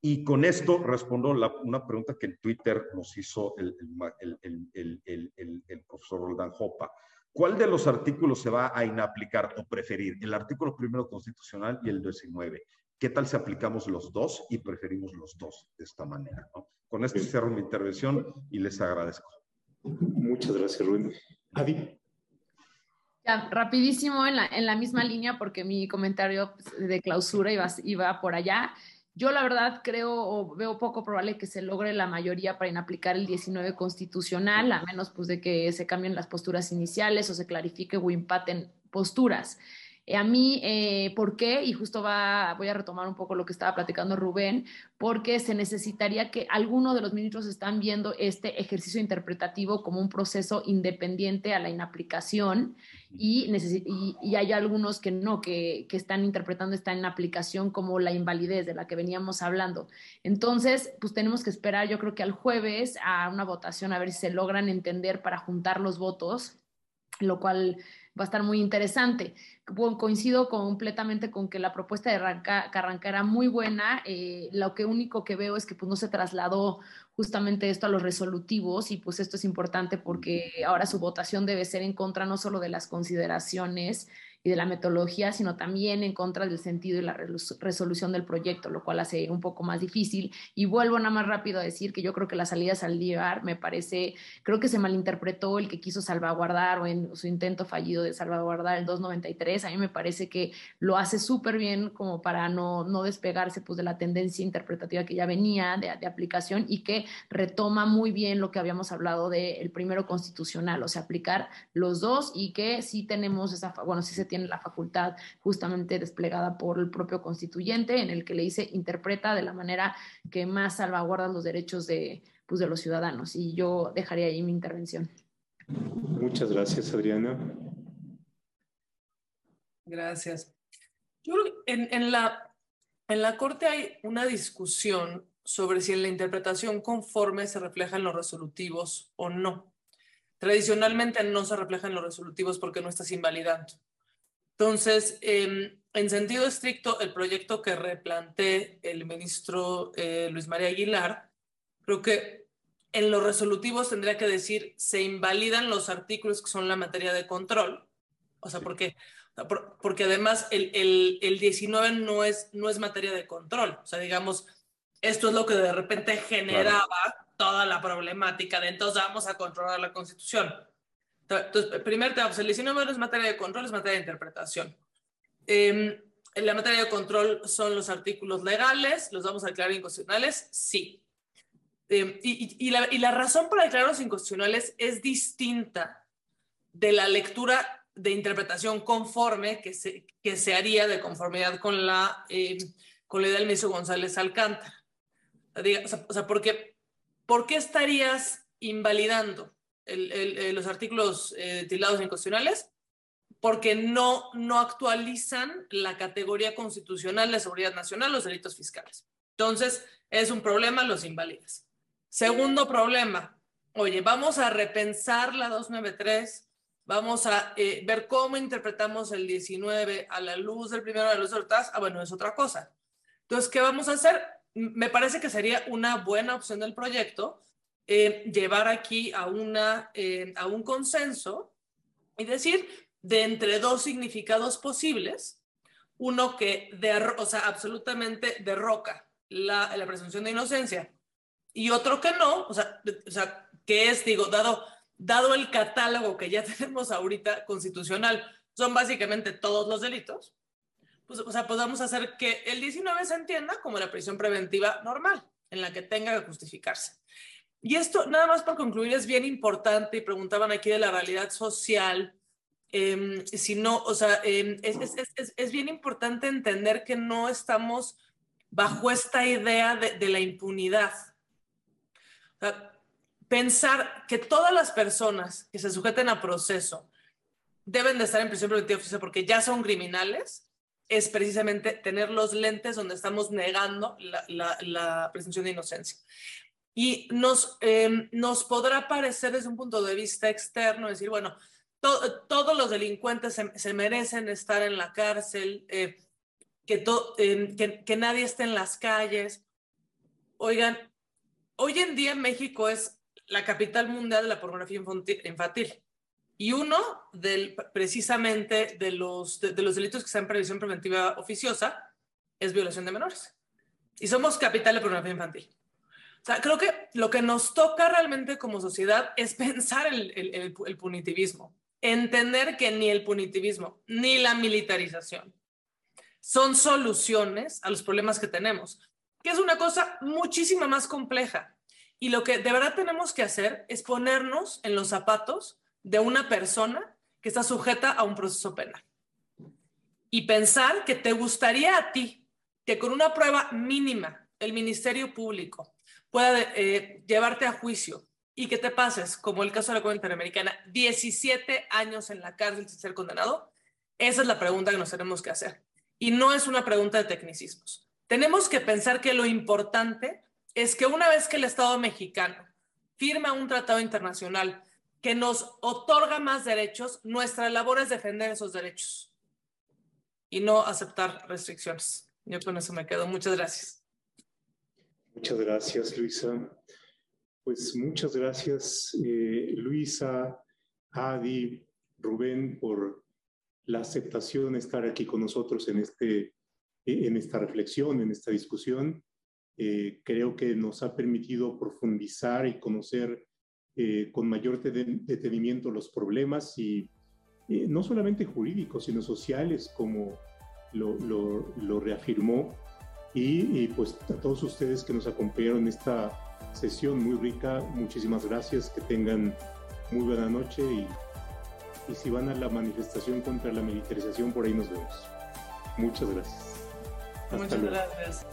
Y con esto respondo la, una pregunta que en Twitter nos hizo el, el, el, el, profesor Roldán Jopa. ¿Cuál de los artículos se va a inaplicar o preferir? El artículo primero constitucional y el 19. ¿Qué tal si aplicamos los dos y preferimos los dos de esta manera? Con esto cierro mi intervención y les agradezco. Muchas gracias, Rubén. Adi. Rapidísimo en la, en la misma línea, porque mi comentario pues, de clausura iba, iba por allá. Yo la verdad creo o veo poco probable que se logre la mayoría para inaplicar el 19 constitucional, a menos pues de que se cambien las posturas iniciales o se clarifique o empaten posturas. Eh, a mí, eh, ¿por qué? Y justo va, voy a retomar un poco lo que estaba platicando Rubén, porque se necesitaría que algunos de los ministros están viendo este ejercicio interpretativo como un proceso independiente a la inaplicación y, y, hay algunos que no, que, que, están interpretando esta inaplicación como la invalidez de la que veníamos hablando. Entonces, pues tenemos que esperar, yo creo que al jueves, a una votación a ver si se logran entender para juntar los votos, lo cual va a estar muy interesante. Coincido completamente con que la propuesta de Carranca era muy buena. Eh, lo que único que veo es que pues, no se trasladó justamente esto a los resolutivos y pues esto es importante porque ahora su votación debe ser en contra no solo de las consideraciones y de la metodología, sino también en contra del sentido y la resolución del proyecto, lo cual hace un poco más difícil. Y vuelvo nada más rápido a decir que yo creo que la salida a Saldívar me parece, creo que se malinterpretó el que quiso salvaguardar o en su intento fallido de salvaguardar el 293. A mí me parece que lo hace súper bien como para no, no despegarse pues, de la tendencia interpretativa que ya venía de, de aplicación y que retoma muy bien lo que habíamos hablado del primero constitucional, o sea, aplicar los dos y que sí tenemos esa, bueno, sí se tiene tiene la facultad justamente desplegada por el propio constituyente, en el que le dice interpreta de la manera que más salvaguarda los derechos de, pues, de los ciudadanos. Y yo dejaría ahí mi intervención. Muchas gracias, Adriana. Gracias. Yo creo que en, en, la, en la Corte hay una discusión sobre si en la interpretación conforme se refleja en los resolutivos o no. Tradicionalmente no se refleja en los resolutivos porque no estás invalidando. Entonces, em, en sentido estricto, el proyecto que replanté el ministro eh, Luis María Aguilar, creo que en los resolutivos tendría que decir, se invalidan los artículos que son la materia de control. O sea, porque, porque además el, el, el 19 no es, no es materia de control. O sea, digamos, esto es lo que de repente generaba toda la problemática de entonces vamos a controlar la constitución. Entonces, primer tema, pues el 19 no es materia de control, es materia de interpretación. Eh, en la materia de control son los artículos legales, ¿los vamos a declarar inconstitucionales? Sí. Eh, y, y, la, y, la, razón para declararlos inconstitucionales es distinta de la lectura de interpretación conforme que se, que se haría de conformidad con la, eh, con la idea del ministro González Alcántara. O sea, o sea porque, ¿por qué estarías invalidando el, los artículos eh, tildados inconstitucionales porque no, no actualizan la categoría constitucional de seguridad nacional, los delitos fiscales. Entonces, es un problema, los invalidas. Segundo problema, oye, vamos a repensar la 293, vamos a eh, ver cómo interpretamos el 19 a la luz del primero, a la luz del TAS. Ah, bueno, es otra cosa. Entonces, ¿qué vamos a hacer? Me parece que sería una buena opción del proyecto eh, llevar aquí a, una, eh, a un consenso y decir de entre dos significados posibles, uno que o sea, absolutamente derroca la, la, presunción de inocencia y otro que no, o sea, o sea, que es, digo, dado, dado el catálogo que ya (laughs) tenemos ahorita constitucional, son básicamente todos los delitos, pues, o sea, podamos hacer que el 19 se entienda como la prisión preventiva normal, en la que tenga que justificarse. Y esto, nada más para concluir, es bien importante, y preguntaban aquí de la realidad social, eh, si no, o sea, eh, es, es, es, bien importante entender que no estamos bajo esta idea de, de la impunidad. O sea, pensar que todas las personas que se sujeten a proceso deben de estar en prisión preventiva oficiosa porque ya son criminales, es precisamente tener los lentes donde estamos negando la, la, la presunción de inocencia. Y nos, eh, nos podrá parecer desde un punto de vista externo, decir, bueno, to todos los delincuentes se, se, merecen estar en la cárcel, eh, que, eh, que, que nadie esté en las calles. Oigan, hoy en día México es la capital mundial de la pornografía infantil. Y uno del, precisamente de los, de, de, los delitos que están en previsión preventiva oficiosa es violación de menores. Y somos capital de pornografía infantil. Sea, creo que lo que nos toca realmente como sociedad es pensar el, el, el, punitivismo, entender que ni el punitivismo ni la militarización son soluciones a los problemas que tenemos, que es una cosa muchísimo más compleja. Y lo que de verdad tenemos que hacer es ponernos en los zapatos de una persona que está sujeta a un proceso penal. Y pensar que te gustaría a ti que con una prueba mínima el Ministerio Público pueda eh, llevarte a juicio y que te pases, como el caso de la Corte Interamericana, 17 años en la cárcel sin ser condenado, esa es la pregunta que nos tenemos que hacer. Y no es una pregunta de tecnicismos. Tenemos que pensar que lo importante es que una vez que el Estado mexicano firma un tratado internacional que nos otorga más derechos, nuestra labor es defender esos derechos y no aceptar restricciones. Yo con eso me quedo. Muchas gracias. Muchas gracias, Luisa. Pues muchas gracias, eh, Luisa, Adi, Rubén, por la aceptación de estar aquí con nosotros en, este, en esta reflexión, en esta discusión. Eh, creo que nos ha permitido profundizar y conocer eh, con mayor detenimiento los problemas y no solamente jurídicos, sino sociales, como lo, lo, reafirmó. Y, y, pues a todos ustedes que nos acompañaron en esta sesión muy rica. Muchísimas gracias. Que tengan muy buena noche y, y si van a la manifestación contra la militarización, por ahí nos vemos. Muchas gracias. Muchas gracias.